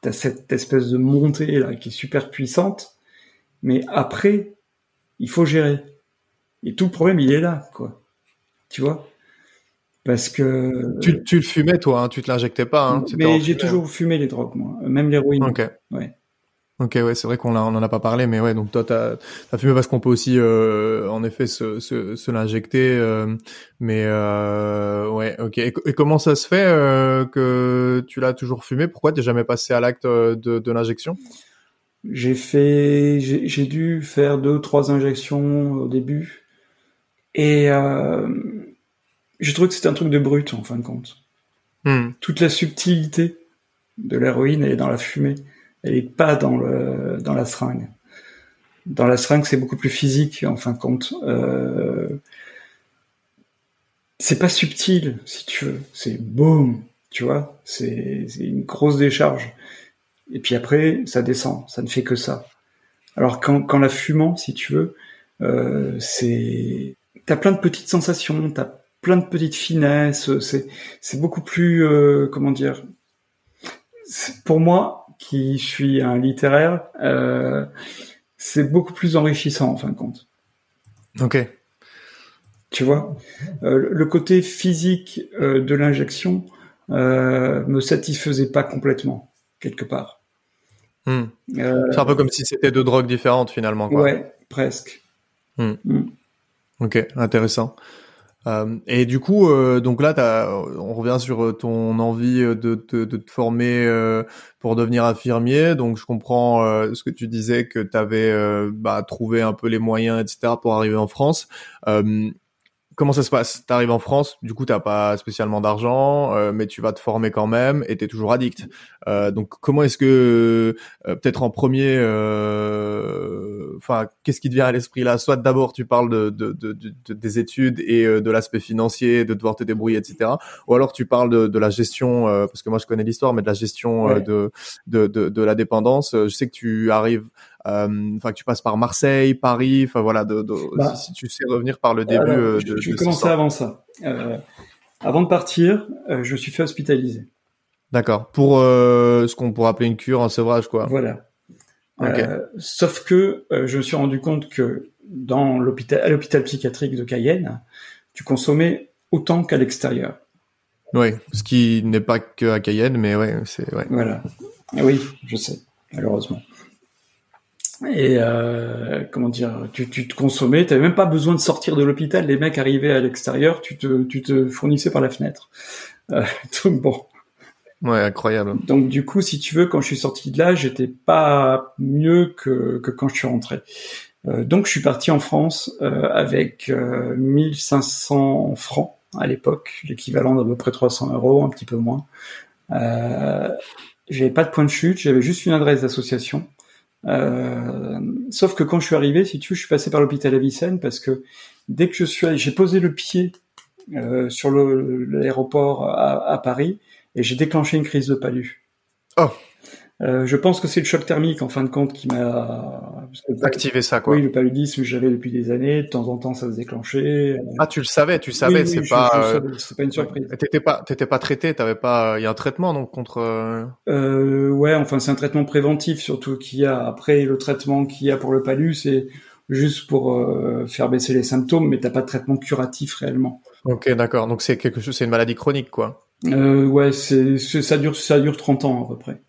T'as cette espèce de montée là qui est super puissante, mais après il faut gérer. Et tout le problème il est là, quoi. Tu vois? Parce que tu, tu le fumais toi, hein, tu te l'injectais pas. Hein, mais j'ai toujours fumé les drogues, moi, même l'héroïne. Ok. Ouais. Ok, ouais, c'est vrai qu'on en a pas parlé, mais ouais, donc toi, t'as as fumé parce qu'on peut aussi, euh, en effet, se, se, se l'injecter, euh, mais euh, ouais, ok. Et, comment ça se fait euh, que tu l'as toujours fumé? Pourquoi t'es jamais passé à l'acte de, de l'injection? J'ai fait, j'ai dû faire deux, trois injections au début, et je trouve que c'est un truc de brut en fin de compte. Hmm. Toute la subtilité de l'héroïne, est dans la fumée. Elle est pas dans le dans la seringue. Dans la seringue, c'est beaucoup plus physique en fin de compte. Euh... C'est pas subtil, si tu veux. C'est boum, tu vois. C'est une grosse décharge. Et puis après, ça descend. Ça ne fait que ça. Alors quand, quand la fumant, si tu veux, euh, c'est t'as plein de petites sensations. T'as plein de petites finesses. C'est c'est beaucoup plus euh, comment dire. Pour moi, qui suis un littéraire, euh, c'est beaucoup plus enrichissant en fin de compte. Ok. Tu vois, euh, le côté physique euh, de l'injection euh, me satisfaisait pas complètement quelque part. Hmm. C'est un peu comme si c'était deux drogues différentes finalement. Quoi. Ouais, presque. Hmm. Hmm. Ok, intéressant. Euh, et du coup, euh, donc là, on revient sur euh, ton envie de, de, de te former pour devenir infirmier. Donc, je comprends ce que tu disais que tu avais bah, trouvé un peu les moyens, etc., pour arriver en France comment ça se passe? T'arrives en France, du coup t'as pas spécialement d'argent, euh, mais tu vas te former quand même et t'es toujours addict. Euh, donc comment est-ce que euh, peut-être en premier, enfin qu'est-ce qui te vient à l'esprit là? Soit d'abord tu parles de, de, de, des études et de l'aspect financier, de devoir te débrouiller, etc. Ou alors tu parles de, de la gestion, parce que moi je connais l'histoire, mais de la gestion de, de, de, la dépendance. Je sais que tu arrives euh, enfin que tu passes par Marseille, Paris, enfin voilà, de, bah, si, tu sais revenir par le début. Euh, de, je, vais commencer avant ça. Euh, avant de partir, je suis fait hospitaliser. D'accord. Pour ce qu'on pourrait appeler une cure, un sevrage, quoi. Voilà. sauf que je me suis rendu compte que dans l'hôpital, à l'hôpital psychiatrique de Cayenne, tu consommais autant qu'à l'extérieur. Oui, ce qui n'est pas que à Cayenne, mais ouais, c'est ouais. Voilà. Oui, je sais, malheureusement. Et euh, comment dire, tu, tu te consommais, tu même pas besoin de sortir de l'hôpital. Les mecs arrivaient à l'extérieur, tu te, tu te fournissais par la fenêtre. Euh, *laughs* donc bon. Ouais, incroyable. Donc du coup, si tu veux, quand je suis sorti de là, j'étais pas mieux que, que quand je suis rentré. Euh, donc je suis parti en France euh, avec 1500 euh, francs à l'époque, l'équivalent d'à peu près 300 euros, un petit peu moins. Euh, j'avais pas de point de chute, j'avais juste une adresse d'association. Euh, sauf que quand je suis arrivé, si tu veux, je suis passé par l'hôpital Avicenne parce que dès que je suis, j'ai posé le pied euh, sur l'aéroport à, Paris et j'ai déclenché une crise de palu. Oh. Euh, je pense que c'est le choc thermique en fin de compte qui m'a activé ça quoi. Oui, le paludisme j'avais depuis des années, de temps en temps ça se déclenchait. Ah, tu le savais, tu savais, c'est pas euh, c'est pas une surprise. T'étais pas t'étais pas traité, t'avais pas il y a un traitement donc contre euh, euh ouais, enfin c'est un traitement préventif surtout qu'il y a après le traitement qu'il y a pour le palud, c'est juste pour faire baisser les symptômes, mais t'as pas de traitement curatif réellement. Ok, d'accord. Donc c'est quelque chose, c'est une maladie chronique, quoi. ouais, c'est ça dure ça dure 30 ans à peu près.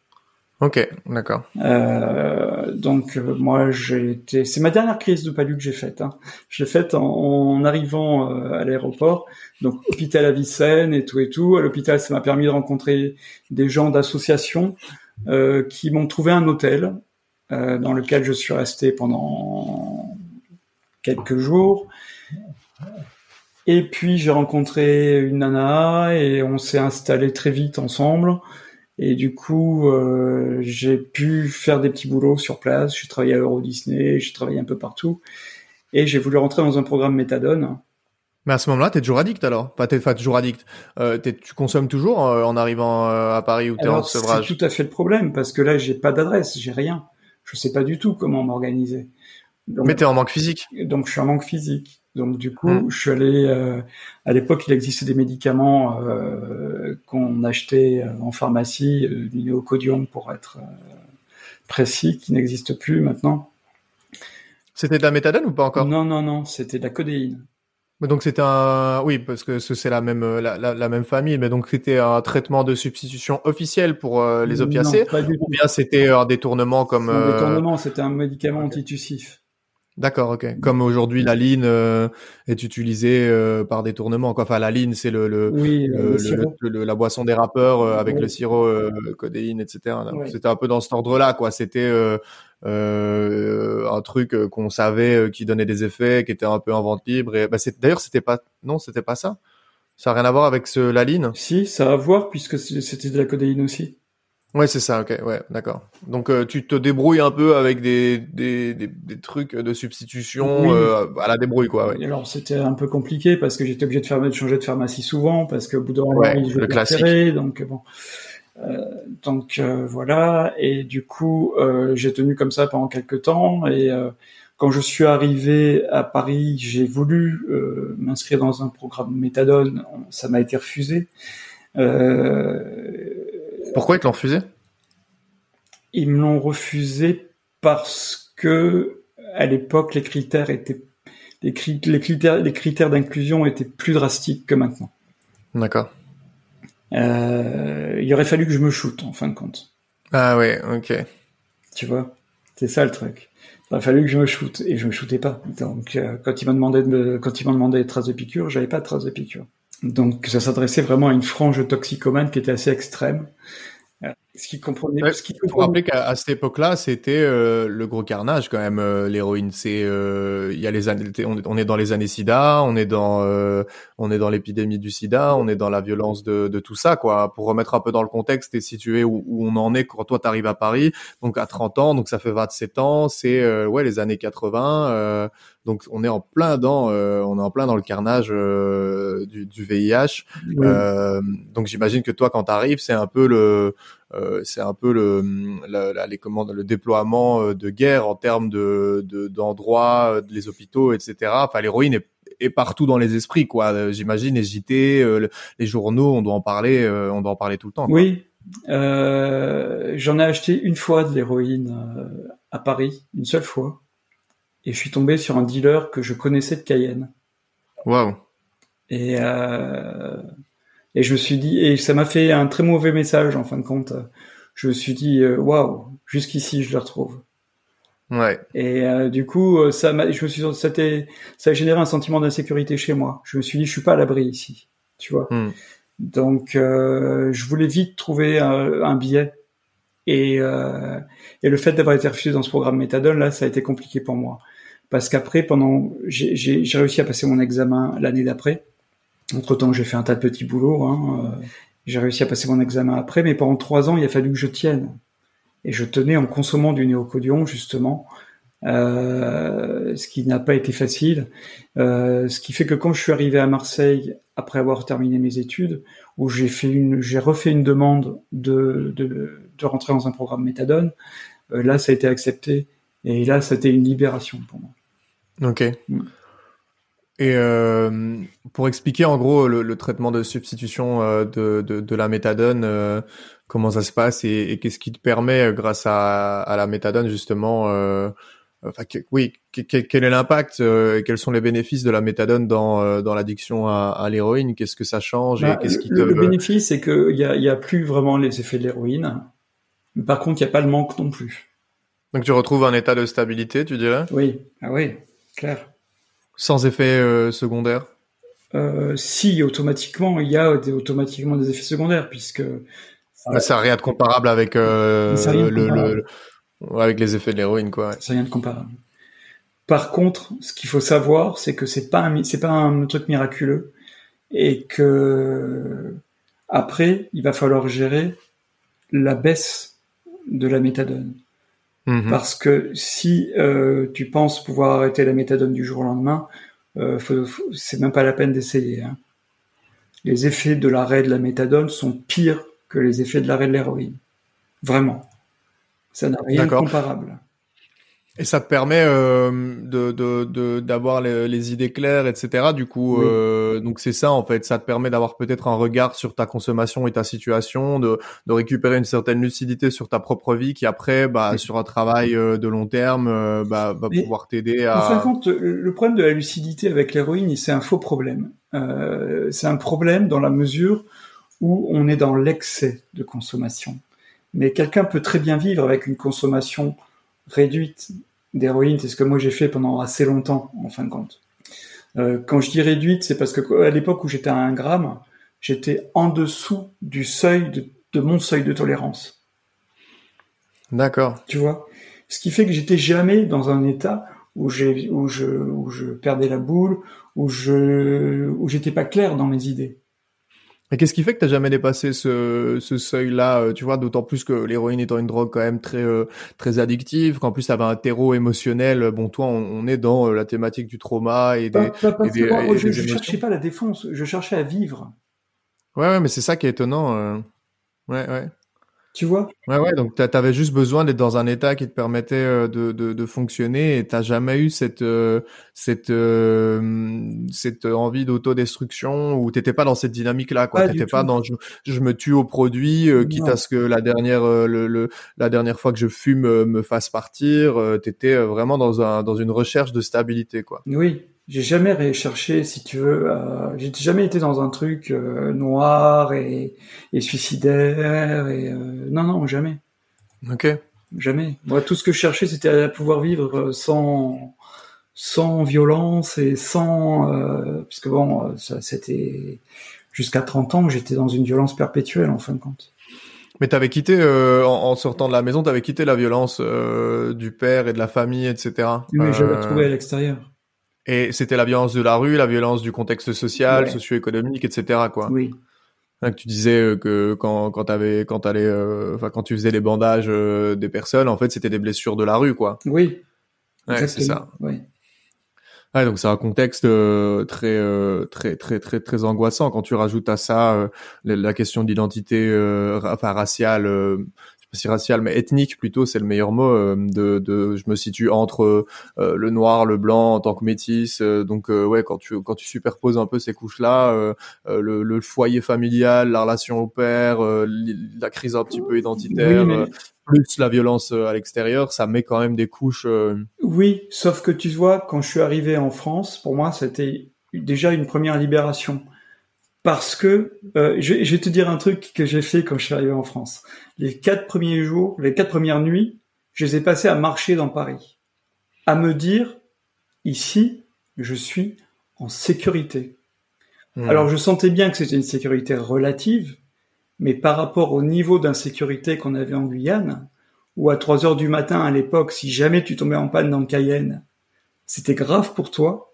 Ok, d'accord. Euh, donc euh, moi j'ai été, c'est ma dernière crise de palu que j'ai faite. Hein. Je l'ai faite en, arrivant euh, à l'aéroport, donc hôpital à Vicenne et tout et tout. À l'hôpital, ça m'a permis de rencontrer des gens d'associations euh, qui m'ont trouvé un hôtel dans lequel je suis resté pendant quelques jours. Et puis j'ai rencontré une nana et on s'est installé très vite ensemble. Et du coup, euh, j'ai pu faire des petits boulots sur place. J'ai travaillé à Euro Disney, j'ai travaillé un peu partout. Et j'ai voulu rentrer dans un programme méthadone. Mais à ce moment-là, t'es toujours addict alors Pas t'es toujours addict. Euh, tu consommes toujours euh, en arrivant à Paris ou t'es en sevrage C'est tout à fait le problème parce que là, j'ai pas d'adresse, j'ai rien. Je sais pas du tout comment m'organiser. Mais t'es en manque physique. Donc je suis en manque physique. Donc du coup, hmm. je suis allé. Euh, à l'époque, il existait des médicaments euh, qu'on achetait euh, en pharmacie, du néocodium pour être précis, qui n'existe plus maintenant. C'était de la méthadone ou pas encore? Non, non, non, c'était de la codéine. donc c'était un, oui, parce que c'est la même la, même famille, mais donc c'était un traitement de substitution officiel pour les opiacés, ou bien c'était un détournement comme un détournement, c'était un médicament antitussif. D'accord, ok. Comme aujourd'hui, la ligne euh, est utilisée euh, par détournement. Quoi. Enfin, la ligne, c'est le, le, le, la boisson des rappeurs euh, avec le sirop, codéine, etc. C'était un peu dans cet ordre-là, quoi. C'était un truc qu'on savait qui donnait des effets, qui était un peu en vente libre. Et bah, d'ailleurs, c'était pas, non, c'était pas ça. Ça a rien à voir avec ce, la ligne? Si, ça a à voir puisque c'était de la codéine aussi. Ouais, c'est ça, ok, ouais, d'accord. Donc euh, tu te débrouilles un peu avec des, des, des, des trucs de substitution euh, à la débrouille, quoi. Ouais. Alors c'était un peu compliqué parce que j'étais obligé de, faire, de changer de pharmacie souvent parce qu'au bout d'un moment, ouais, je le classique. donc bon. Euh, donc euh, voilà, et du coup j'ai tenu comme ça pendant quelques temps et quand je suis arrivé à Paris, j'ai voulu m'inscrire dans un programme méthadone, ça m'a été refusé. Euh, pourquoi ils te l'ont refusé? Ils me l'ont refusé parce que à l'époque les critères étaient les, critères les critères d'inclusion étaient plus drastiques que maintenant. D'accord. Euh, il aurait fallu que je me shoote en fin de compte. Ah ouais, ok. Tu vois, c'est ça le truc. Il aurait fallu que je me shoote et je me shootais pas. Donc euh, quand ils m'ont demandé de quand ils m'ont demandé des traces de piqûres, j'avais pas de traces de piqûres. Donc ça s'adressait vraiment à une frange toxicomane qui était assez extrême. Ce qui comprenait. ce qui comprenait... Faut rappeler qu'à cette époque-là, c'était euh, le gros carnage quand même. Euh, l'héroïne, c'est euh, il y a les années, on est dans les années SIDA, on est dans on est dans l'épidémie du SIDA, on est dans la violence de, de, tout ça quoi. Pour remettre un peu dans le contexte et situer où, où on en est quand toi t'arrives à Paris, donc à 30 ans, donc ça fait 27 ans, c'est ouais les années 80. Donc on est en plein dans, euh, on est en plein dans le carnage euh, du, du, VIH. Euh, donc j'imagine que toi quand tu arrives, c'est un peu le, c'est un peu le, les commandes, le déploiement de guerre en termes de d'endroits, de, les hôpitaux, etc. Enfin l'héroïne est partout dans les esprits, quoi. J'imagine les JT, les journaux, on doit en parler, on doit en parler tout le temps. Oui, j'en ai acheté une fois de l'héroïne à Paris, une seule fois et je suis tombé sur un dealer que je connaissais de Cayenne. Waouh. Et euh, et je me suis dit et ça m'a fait un très mauvais message en fin de compte. Je me suis dit euh, waouh, jusqu'ici je le retrouve. Ouais. Et euh, du coup euh, ça m'a je me suis c'était ça a généré un sentiment d'insécurité chez moi. Je me suis dit je suis pas à l'abri ici, tu vois. Hmm. Donc euh, je voulais vite trouver un, un billet et, euh, et le fait d'avoir été refusé dans ce programme méthadone, là, ça a été compliqué pour moi. Parce qu'après, pendant, j'ai réussi à passer mon examen l'année d'après. Entre temps, j'ai fait un tas de petits boulots. Hein, euh, j'ai réussi à passer mon examen après, mais pendant trois ans, il a fallu que je tienne. Et je tenais en consommant du néocodion, justement, euh, ce qui n'a pas été facile. Euh, ce qui fait que quand je suis arrivé à Marseille, après avoir terminé mes études, où j'ai fait une, j'ai refait une demande de, de, de rentrer dans un programme méthadone. Euh, là, ça a été accepté et là, c'était une libération pour moi. Ok. Mm. Et euh, pour expliquer en gros le, traitement de substitution euh, de, de, de, la méthadone, euh, comment ça se passe et, et qu'est-ce qui te permet, grâce à, à, la méthadone justement, enfin, oui, quel est l'impact et quels sont les bénéfices de la méthadone dans dans l'addiction à, à l'héroïne? Qu'est-ce que ça change et bah, qu'est-ce qui le, le bénéfice, c'est qu'il y a, y a plus vraiment les effets de l'héroïne. Par contre, il n'y a pas le manque non plus. Donc tu retrouves un état de stabilité, tu dirais? Oui, ah oui, clair. Sans effet euh, secondaire? Euh, Si, automatiquement, il y a des, automatiquement des effets secondaires, puisque... Ça, ça n'a rien de comparable avec, euh, le, avec les effets de l'héroïne, quoi. Ça rien de comparable. Par contre, ce qu'il faut savoir, c'est que c'est pas un, c'est pas un truc miraculeux, et que après, il va falloir gérer la baisse de la méthadone. Mhm. Parce que si euh, tu penses pouvoir arrêter la méthadone du jour au lendemain, euh, c'est même pas la peine d'essayer. Hein. Les effets de l'arrêt de la méthadone sont pires que les effets de l'arrêt de l'héroïne. Vraiment. Ça n'a rien de comparable. Et ça te permet euh, de d'avoir de, les, les, idées claires, etc. Du coup, euh, donc c'est ça en fait. Ça te permet d'avoir peut-être un regard sur ta consommation et ta situation, de, de récupérer une certaine lucidité sur ta propre vie, qui après, bah, sur un travail euh, de long terme, bah, va pouvoir t'aider à. En fin de compte, le problème de la lucidité avec l'héroïne, c'est un faux problème. Euh, c'est un problème dans la mesure où on est dans l'excès de consommation. Mais quelqu'un peut très bien vivre avec une consommation réduite d'héroïne, c'est ce que moi j'ai fait pendant assez longtemps, en fin de compte. Euh, quand je dis réduite, c'est parce que à l'époque où j'étais à un gramme, j'étais en dessous du seuil de, de, mon seuil de tolérance. D'accord. Tu vois? Ce qui fait que j'étais jamais dans un état où, j'ai, où, je, où je perdais la boule, où je où j'étais pas clair dans mes idées. Et qu'est-ce qui fait que t'as jamais dépassé ce, ce seuil-là, euh, tu vois, d'autant plus que l'héroïne étant une drogue quand même très euh, très addictive, qu'en plus t'avais un terreau émotionnel. Bon, toi, on, est dans euh, la thématique du trauma et des. je, je cherchais pas la défense, je cherchais à vivre. Ouais, ouais, mais c'est ça qui est étonnant. Ouais, ouais. Tu vois? Ouais, ouais. Donc, t'avais juste besoin d'être dans un état qui te permettait euh, de, de, de fonctionner, et t'as jamais eu cette euh, cette euh, cette envie d'autodestruction ou t'étais pas dans cette dynamique-là, quoi. T'étais pas dans je, je, me tue au produit, quitte à ce que la dernière le, le, la dernière fois que je fume me fasse partir. T'étais vraiment dans un dans une recherche de stabilité, quoi. Oui, j'ai jamais recherché, si tu veux, euh, j'ai jamais été dans un truc euh, noir et, et, suicidaire et euh, non non jamais. Ok. Jamais. Moi, tout ce que je cherchais, c'était à pouvoir vivre sans sans violence et sans euh, parce que bon, ça c'était jusqu'à 30 ans que j'étais dans une violence perpétuelle en fin de compte. Mais t'avais quitté en, en, sortant de la maison, t'avais quitté la violence du père et de la famille, etc. Oui, je l'ai trouvé à l'extérieur. Et c'était la violence de la rue, la violence du contexte social, socio-économique, etc. Quoi. Oui. tu disais euh, que quand quand t'avais quand t'allais euh, quand tu faisais les bandages euh, des personnes, en fait, c'était des blessures de la rue, quoi. Oui. Ouais, c'est ça. Oui. Ouais, donc c'est un contexte très très très très très angoissant quand tu rajoutes à ça la, question d'identité enfin raciale si racial, mais ethnique plutôt, c'est le meilleur mot. Euh, de, de, je me situe entre euh, le noir, le blanc en tant que métis. Euh, donc ouais, quand tu quand tu superposes un peu ces couches-là, le, le, foyer familial, la relation au père, la crise un petit peu identitaire. plus la violence à l'extérieur, ça met quand même des couches. Oui, sauf que tu vois, quand je suis arrivé en France, pour moi, c'était déjà une première libération parce que euh, je, je, vais te dire un truc que j'ai fait quand je suis arrivé en France. Les quatre premiers jours, les quatre premières nuits, je les ai passés à marcher dans Paris, à me dire ici, je suis en sécurité. Hmm. Alors je sentais bien que c'était une sécurité relative, mais par rapport au niveau d'insécurité qu'on avait en Guyane, où à 3 heures du matin à l'époque, si jamais tu tombais en panne dans Cayenne, c'était grave pour toi.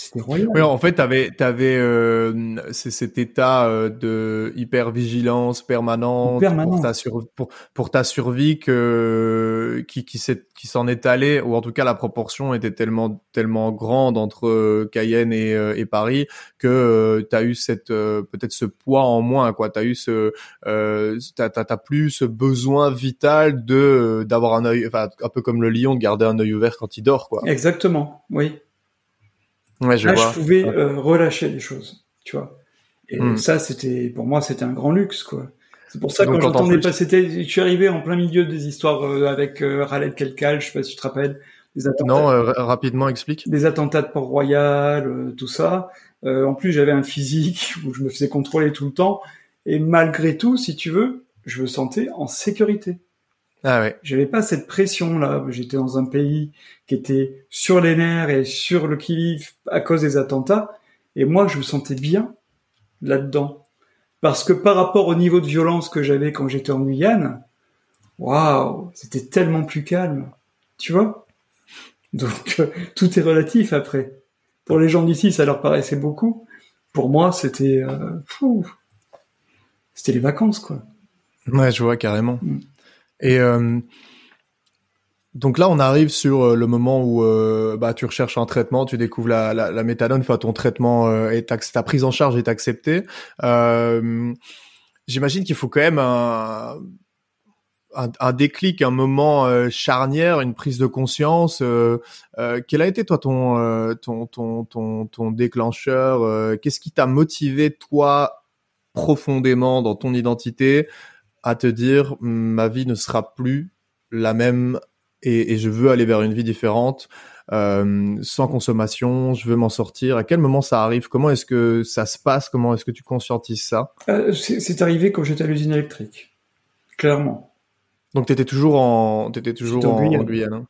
C'était Oui, en fait, t'avais, t'avais euh, cet état euh, de hyper vigilance permanente pour ta pour, pour ta survie que qui s'en est allé ou en tout cas la proportion était tellement tellement grande entre euh, Cayenne et, euh, et Paris que euh, t'as eu cette peut-être ce poids en moins quoi. T'as eu ce plus ce besoin vital de d'avoir un œil, enfin un peu comme le lion de garder un œil ouvert quand il dort quoi. Exactement, oui. Ouais, je Là, je pouvais euh, relâcher les choses, tu vois. Et hmm. ça, c'était pour moi, c'était un grand luxe, quoi. C'est pour ça que quand j'entendais pas, c'était, je suis arrivé en plein milieu des histoires euh, avec euh, Khaled Kelkal, je sais pas si tu te rappelles, non, rapidement explique. Des attentats de Port-Royal, tout ça. en plus, j'avais un physique *laughs* où je me faisais contrôler tout le temps. Et malgré tout, si tu veux, je me sentais en sécurité. Ah ouais. J'avais pas cette pression là. J'étais dans un pays qui était sur les nerfs et sur le qui à cause des attentats. Et moi, je me sentais bien là-dedans. Parce que par rapport au niveau de violence que j'avais quand j'étais en Guyane, waouh, c'était tellement plus calme. Tu vois? Donc, euh, tout est relatif après. Pour les gens d'ici, ça leur paraissait beaucoup. Pour moi, c'était, euh, c'était les vacances, quoi. Ouais, je vois carrément. Mm. Et euh, donc là, on arrive sur euh, le moment où euh, bah, tu recherches un traitement, tu découvres la, la, méthadone, enfin, ton traitement est ta prise en charge est acceptée. J'imagine qu'il faut quand même un, un, déclic, un moment charnière, une prise de conscience. quel a été toi ton, ton ton ton déclencheur? Qu'est-ce qui t'a motivé toi profondément dans ton identité? À te dire ma vie ne sera plus la même et, et je veux aller vers une vie différente euh, sans consommation, je veux m'en sortir. À quel moment ça arrive? Comment est-ce que ça se passe? Comment est-ce que tu conscientises ça? Euh, C'est arrivé quand j'étais à l'usine électrique, clairement. Donc tu étais toujours en, étais toujours en, Guyane. Hein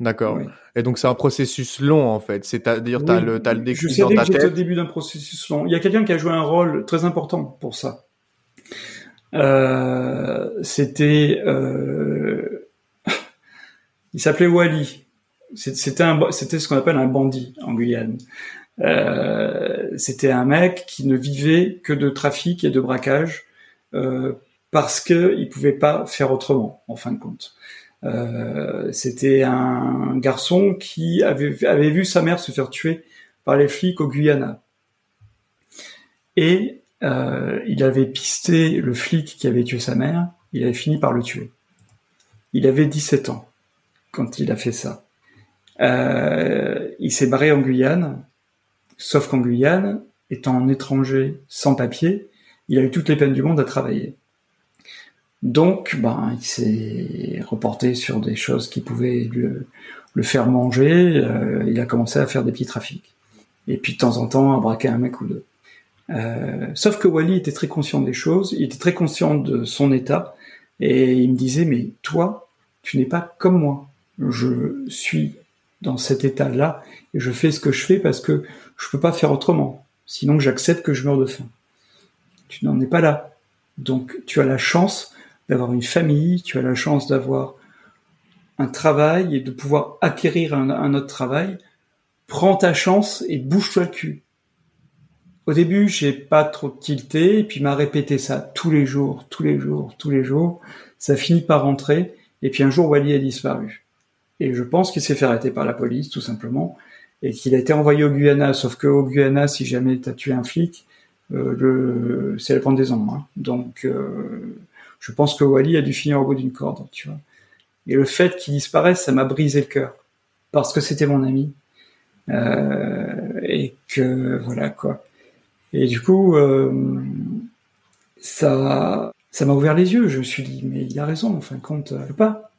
D'accord. Et donc c'est un processus long en fait. C'est-à-dire oui, t'as le t'as le déclic dans ta tête. au début d'un processus long. Il y a quelqu'un qui a joué un rôle très important pour ça. Euh, c'était, euh... *laughs* il s'appelait Wally. C'était c'était ce qu'on appelle un bandit en Guyane. Euh, c'était un mec qui ne vivait que de trafic et de braquage euh, parce que il pouvait pas faire autrement en fin de compte. Euh, c'était un garçon qui avait, avait vu sa mère se faire tuer par les flics au Guyana. Et euh, il avait pisté le flic qui avait tué sa mère, il avait fini par le tuer. Il avait 17 ans quand il a fait ça. Euh, il s'est barré en Guyane, sauf qu'en Guyane, étant un étranger sans papier, il a eu toutes les peines du monde à travailler. Donc, ben, il s'est reporté sur des choses qui pouvaient le, faire manger. Euh, il a commencé à faire des petits trafics. Et puis de temps en temps, à braquer un mec ou deux. Euh, sauf que Wally était très conscient des choses, il était très conscient de son état, et il me disait, mais toi, tu n'es pas comme moi. Je suis dans cet état-là, et je fais ce que je fais parce que je peux pas faire autrement. Sinon, j'accepte que je meurs de faim. Tu n'en es pas là. Donc, tu as la chance d'avoir une famille, tu as la chance d'avoir un travail et de pouvoir acquérir un, un autre travail. Prends ta chance et bouge-toi le cul. Au début, j'ai pas trop tilté, et puis m'a répété ça tous les jours, tous les jours, tous les jours. Ça finit par rentrer, et puis un jour, Wally a disparu. Et je pense qu'il s'est fait arrêter par la police, tout simplement, et qu'il a été envoyé au Guyana. Sauf que au Guyana, si jamais t'as tué un flic, euh, le... c'est la pendaison. Hein. Donc, euh, je pense que Wally a dû finir au bout d'une corde, tu vois. Et le fait qu'il disparaisse, ça m'a brisé le cœur, parce que c'était mon ami, euh, et que voilà quoi. Et du coup, euh, ça, ça m'a ouvert les yeux. Je me suis dit, mais il a raison. En fin de compte, je peux pas.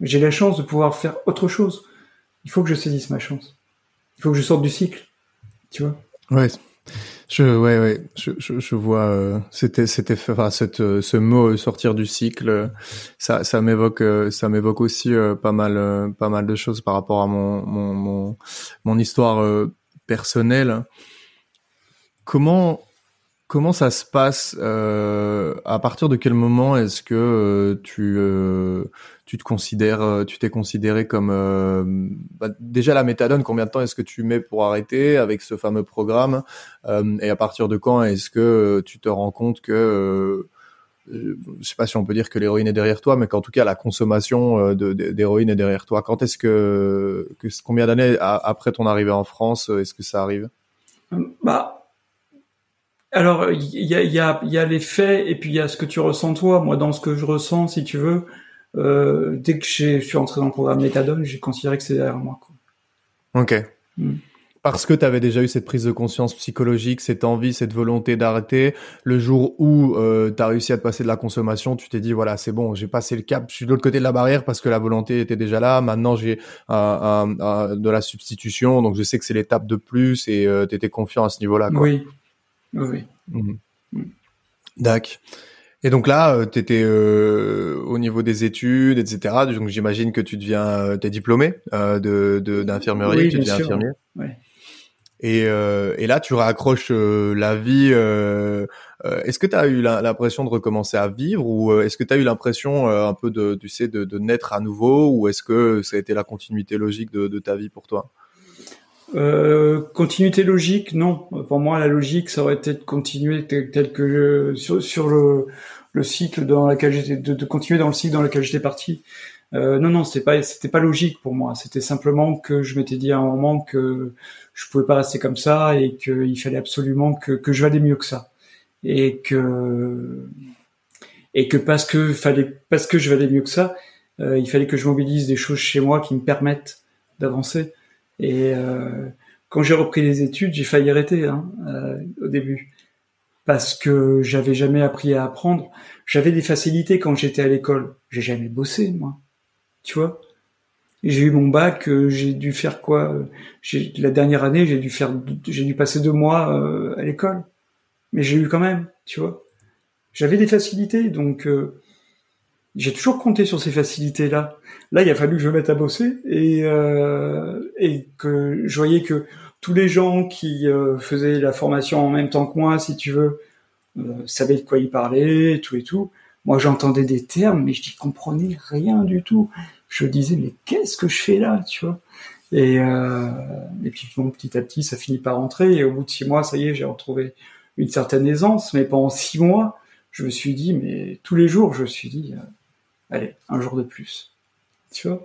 J'ai la chance de pouvoir faire autre chose. Il faut que je saisisse ma chance. Il faut que je sorte du cycle. Tu vois. Ouais. Je, ouais, ouais, je, je, je vois. Euh, c'était, c'était, enfin, cette, euh, ce mot euh, sortir du cycle, ça, ça m'évoque, ça m'évoque aussi pas mal, pas mal de choses par rapport à mon, mon, mon, mon histoire personnelle. Comment comment ça se passe euh, À partir de quel moment est-ce que euh, tu euh, tu te considères, tu t'es considéré comme bah, déjà la méthadone Combien de temps est-ce que tu mets pour arrêter avec ce fameux programme Et à partir de quand est-ce que tu te rends compte que je sais pas si on peut dire que l'héroïne est derrière toi, mais qu'en tout cas la consommation d'héroïne est derrière toi. Quand est-ce que, que combien d'années après ton arrivée en France est-ce que ça arrive? Bah alors, il y a, y, a, y a les faits et puis il y a ce que tu ressens toi. Moi, dans ce que je ressens, si tu veux, euh, dès que je suis entré dans le programme Méthadone, j'ai considéré que c'est derrière moi. Quoi. Ok. Mm. parce que tu avais déjà eu cette prise de conscience psychologique, cette envie, cette volonté d'arrêter, le jour où euh, tu as réussi à te passer de la consommation, tu t'es dit voilà, c'est bon, j'ai passé le cap, je suis de l'autre côté de la barrière parce que la volonté était déjà là, maintenant j'ai de la substitution, donc je sais que c'est l'étape de plus et euh, tu étais confiant à ce niveau-là. Oui, oui. D'accord. Et donc là, euh, tu étais euh, au niveau des études, etc. Donc j'imagine que tu deviens, euh, es diplômé euh, de d'infirmerie, tu deviens infirmier. Ouais. Et, euh, et là, tu raccroches la vie. Est-ce que tu as eu l'impression de recommencer à vivre ou est-ce que tu as eu l'impression un peu de, tu sais, de, de, naître à nouveau ou est-ce que ça a été la continuité logique de, de ta vie pour toi? Continuité logique, non. Pour moi, la logique, ça aurait été de continuer tel, que sur, le, le cycle dans lequel j'étais, de, de, continuer dans le cycle dans lequel j'étais parti. Euh, non, non, c'était pas, c'était pas logique pour moi. C'était simplement que je m'étais dit à un moment que je pouvais pas rester comme ça et qu'il fallait absolument que, que je valais mieux que ça et que et que parce que fallait parce que je valais mieux que ça, euh, il fallait que je mobilise des choses chez moi qui me permettent d'avancer. Et euh, quand j'ai repris les études, j'ai failli arrêter hein, euh, au début parce que j'avais jamais appris à apprendre. J'avais des facilités quand j'étais à l'école. J'ai jamais bossé moi, tu vois? J'ai eu mon bac, euh, j'ai dû faire quoi? La dernière année, j'ai dû faire, j'ai dû passer deux mois euh, à l'école, mais j'ai eu quand même, tu vois? J'avais des facilités, donc euh, j'ai toujours compté sur ces facilités-là. Là, il a fallu que je me mette à bosser et et que je voyais que tous les gens qui faisaient la formation en même temps que moi, si tu veux, savaient de quoi ils parlaient, tout et tout. Moi, j'entendais des termes, mais je n'y comprenais rien du tout je disais mais qu'est-ce que je fais là, tu vois? Et, euh, et puis bon, petit à petit, ça finit par rentrer. Et au bout de six mois, ça y est, j'ai retrouvé une certaine aisance. Mais pendant six mois, je me suis dit, mais tous les jours, je me suis dit, euh, allez, un jour de plus. Tu vois?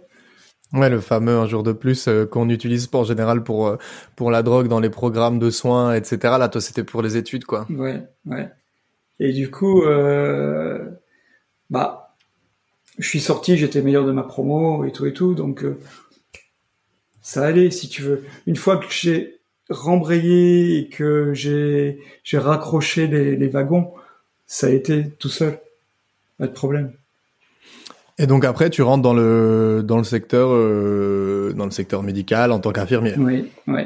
Ouais, le fameux un jour de plus euh, qu'on utilise en général pour euh, pour la drogue dans les programmes de soins, etc. Là, toi, c'était pour les études, quoi. Ouais, ouais. Et du coup, euh, bah je suis sorti, j'étais meilleur de ma promo et tout et tout, donc ça allait si tu veux. Une fois que j'ai rembrayé et que j'ai j'ai raccroché les, les, wagons, ça a été tout seul, pas de problème. Et donc après, tu rentres dans le dans le secteur euh, dans le secteur médical en tant qu'infirmier. Oui, oui.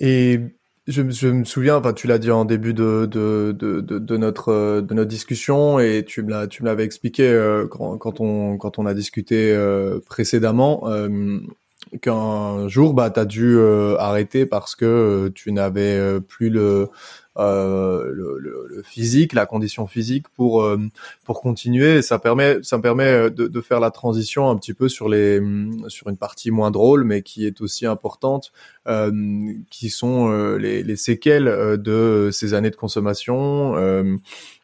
Et je, je, me souviens, enfin, tu l'as dit en début de, de, de, de, notre de notre discussion et tu me l'as tu me l'avais expliqué euh, quand, quand, on quand on a discuté euh, précédemment qu'un jour bah tu as dû arrêter parce que tu n'avais plus le euh, le, le, physique, la condition physique pour euh, pour continuer. ça permet ça me permet de, de, faire la transition un petit peu sur les sur une partie moins drôle, mais qui est aussi importante, euh, qui sont euh, les, les, séquelles de ces années de consommation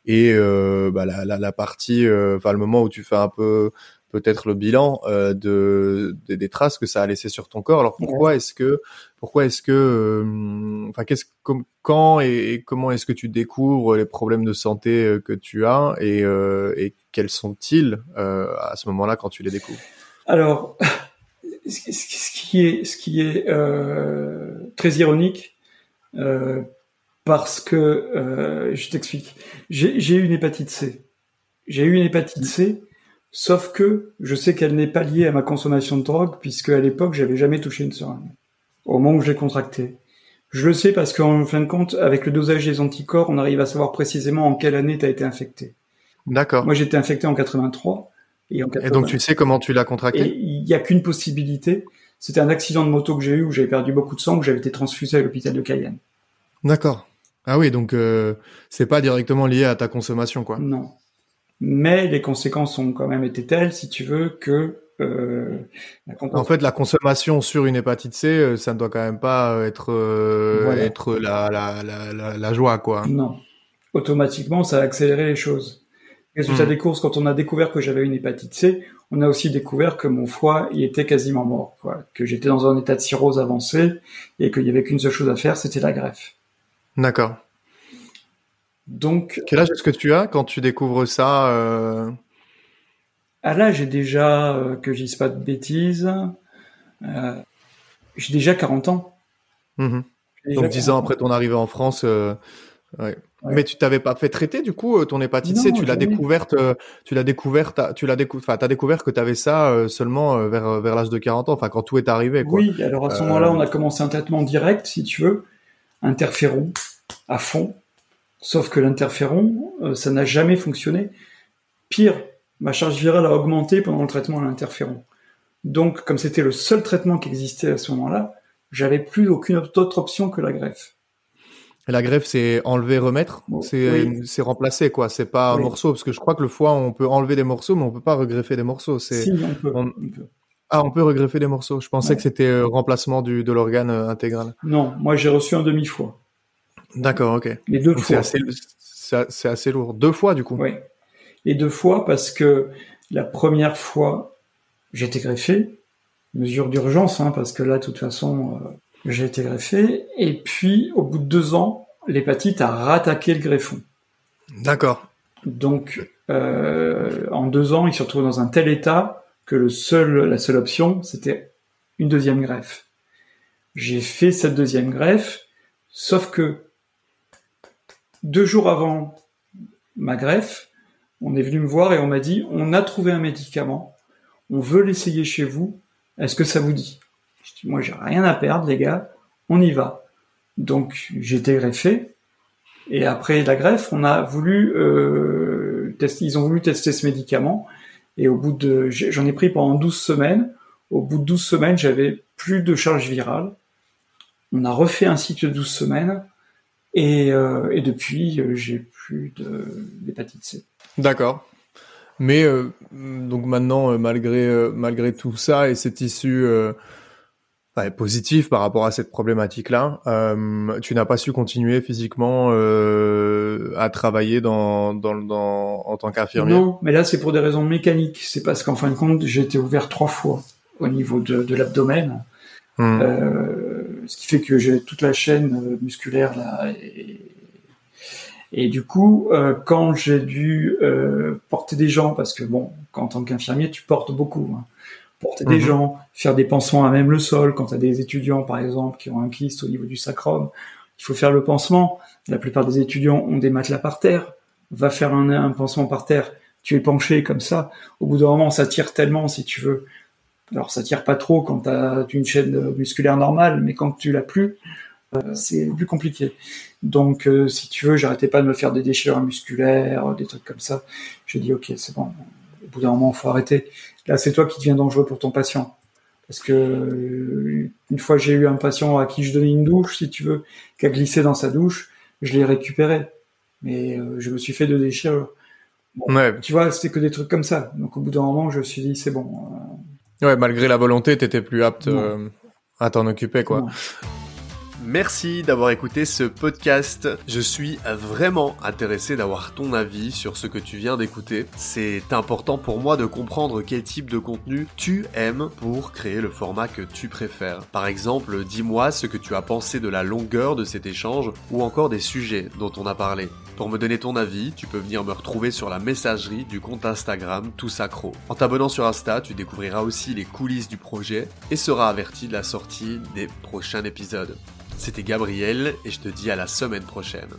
et bah, la, la, la, partie, enfin le moment où tu fais un peu peut-être le bilan euh, de, des traces que ça a laissé sur ton corps. Alors pourquoi est-ce que pourquoi est-ce que euh, enfin qu'est-ce quand et, comment est-ce que tu découvres les problèmes de santé euh, que tu as et, et quels sont-ils à ce moment-là quand tu les découvres? Alors *laughs* ce qui est ce qui est très ironique parce que je t'explique. J'ai eu une hépatite C. J'ai eu une hépatite C Sauf que je sais qu'elle n'est pas liée à ma consommation de drogue, puisque à l'époque, j'avais jamais touché une seringue. Au moment où je l'ai contracté. Je le sais parce qu'en fin de compte, avec le dosage des anticorps, on arrive à savoir précisément en quelle année tu as été infecté. D'accord. Moi, j'étais infecté en 83. Et, en et donc, tu sais comment tu l'as contracté? Il n'y a qu'une possibilité. C'était un accident de moto que j'ai eu où j'avais perdu beaucoup de sang, où j'avais été transfusé à l'hôpital de Cayenne. D'accord. Ah oui, donc euh, c'est pas directement lié à ta consommation, quoi. Non mais les conséquences ont quand même été telles, si tu veux, que euh, en fait, la consommation sur une hépatite C, euh, ça ne doit quand même pas être euh, être la, la, la, la, joie, quoi. Non, automatiquement, ça a accéléré les choses. Résultat mmh. des courses, quand on a découvert que j'avais une hépatite C, on a aussi découvert que mon foie y était quasiment mort, quoi. Que j'étais dans un état de cirrhose avancé et qu'il y avait qu'une seule chose à faire, c'était la greffe. D'accord. Donc, quel âge est-ce que tu as quand tu découvres ça euh... À l'âge, j'ai déjà euh, que je dise pas de bêtises. Euh, J'ai déjà 40 ans. Mmh Donc 10 ans après ton arrivée en France, euh, ouais. Mais tu t'avais pas fait traiter du coup ton hépatite C, tu l'as découverte, tu l'as découverte, tu l'as découvert, enfin t'as découvert que tu avais ça seulement vers vers l'âge de 40 ans, enfin quand tout est arrivé. Quoi. Oui, alors à ce moment-là, on a commencé un traitement direct, si tu veux, interféron à fond. Sauf que l'interféron, ça n'a jamais fonctionné. Pire, ma charge virale a augmenté pendant le traitement à l'interféron. Donc, comme c'était le seul traitement qui existait à ce moment-là, j'avais plus aucune autre option que la greffe. Et la greffe, c'est enlever, remettre, c'est remplacer quoi. C'est pas un morceau parce que je crois que le foie, on peut enlever des morceaux, mais on peut pas regreffer des morceaux. Si, on peut, Ah, on peut regreffer des morceaux. Je pensais que c'était euh, remplacement du, de l'organe euh, intégral. Non, moi j'ai reçu un demi-foie. D'accord, ok. Les deux fois. C'est assez, lourd. Deux fois du coup. Oui. Et deux fois parce que la première fois, j'ai été greffé, mesure d'urgence, hein, parce que là, de toute façon, euh, j'ai été greffé. Et puis, au bout de deux ans, l'hépatite a rattaqué le greffon. D'accord. Donc, euh, en deux ans, il se retrouve dans un tel état que le seul, la seule option, c'était une deuxième greffe. J'ai fait cette deuxième greffe, sauf que deux jours avant ma greffe, on est venu me voir et on m'a dit, on a trouvé un médicament, on veut l'essayer chez vous, est-ce que ça vous dit? Je dis, moi j'ai rien à perdre les gars, on y va. Donc j'ai été greffé, et après la greffe, on a voulu euh, ils ont voulu tester ce médicament, et au bout de, j'en ai pris pendant 12 semaines, au bout de 12 semaines, j'avais plus de charge virale. On a refait un cycle de 12 semaines, et, euh, et depuis, euh, j'ai plus d'hépatite C. D'accord. Mais euh, donc maintenant, malgré malgré tout ça et cette issue bah, positive par rapport à cette problématique-là, tu n'as pas su continuer physiquement à travailler dans, dans, dans en tant qu'infirmier. Non, mais là c'est pour des raisons mécaniques. C'est parce qu'en fin de compte, j'ai été ouvert trois fois au niveau de, de l'abdomen. Hmm. Ce qui fait que j'ai toute la chaîne musculaire là et, et du coup, euh, quand j'ai dû euh, porter des gens, parce que bon, en tant qu'infirmier, tu portes beaucoup, hein. porter des mhm. gens, faire des pansements à même le sol, quand tu as des étudiants, par exemple, qui ont un kyste au niveau du sacrum, il faut faire le pansement. La plupart des étudiants ont des matelas par terre. Va faire un, un pansement par terre. Tu es penché comme ça. Au bout d'un moment, ça tire tellement, si tu veux. Alors, ça tire pas trop quand tu as une chaîne musculaire normale, mais quand tu l'as plus, euh, c'est plus compliqué. Donc, euh, si tu veux, j'arrêtais pas de me faire des déchirures musculaires, des trucs comme ça. J'ai dit, ok, c'est bon. Au bout d'un moment, faut arrêter. Là, c'est toi qui deviens dangereux pour ton patient. Parce que euh, une fois, j'ai eu un patient à qui je donnais une douche, si tu veux, qui a glissé dans sa douche, je l'ai récupéré. Mais je me suis fait de déchirures. ouais. Tu vois, c'était que des trucs comme ça. Donc, au bout d'un moment, je me suis dit, c'est bon. Ouais, malgré la volonté, t'étais plus apte à t'en occuper, quoi. Merci d'avoir écouté ce podcast. Je suis vraiment intéressé d'avoir ton avis sur ce que tu viens d'écouter. C'est important pour moi de comprendre quel type de contenu tu aimes pour créer le format que tu préfères. Par exemple, dis-moi ce que tu as pensé de la longueur de cet échange ou encore des sujets dont on a parlé. Pour me donner ton avis, tu peux venir me retrouver sur la messagerie du compte Instagram Tous Accro. En t'abonnant sur Insta, tu découvriras aussi les coulisses du projet et seras averti de la sortie des prochains épisodes. C'était Gabriel et je te dis à la semaine prochaine.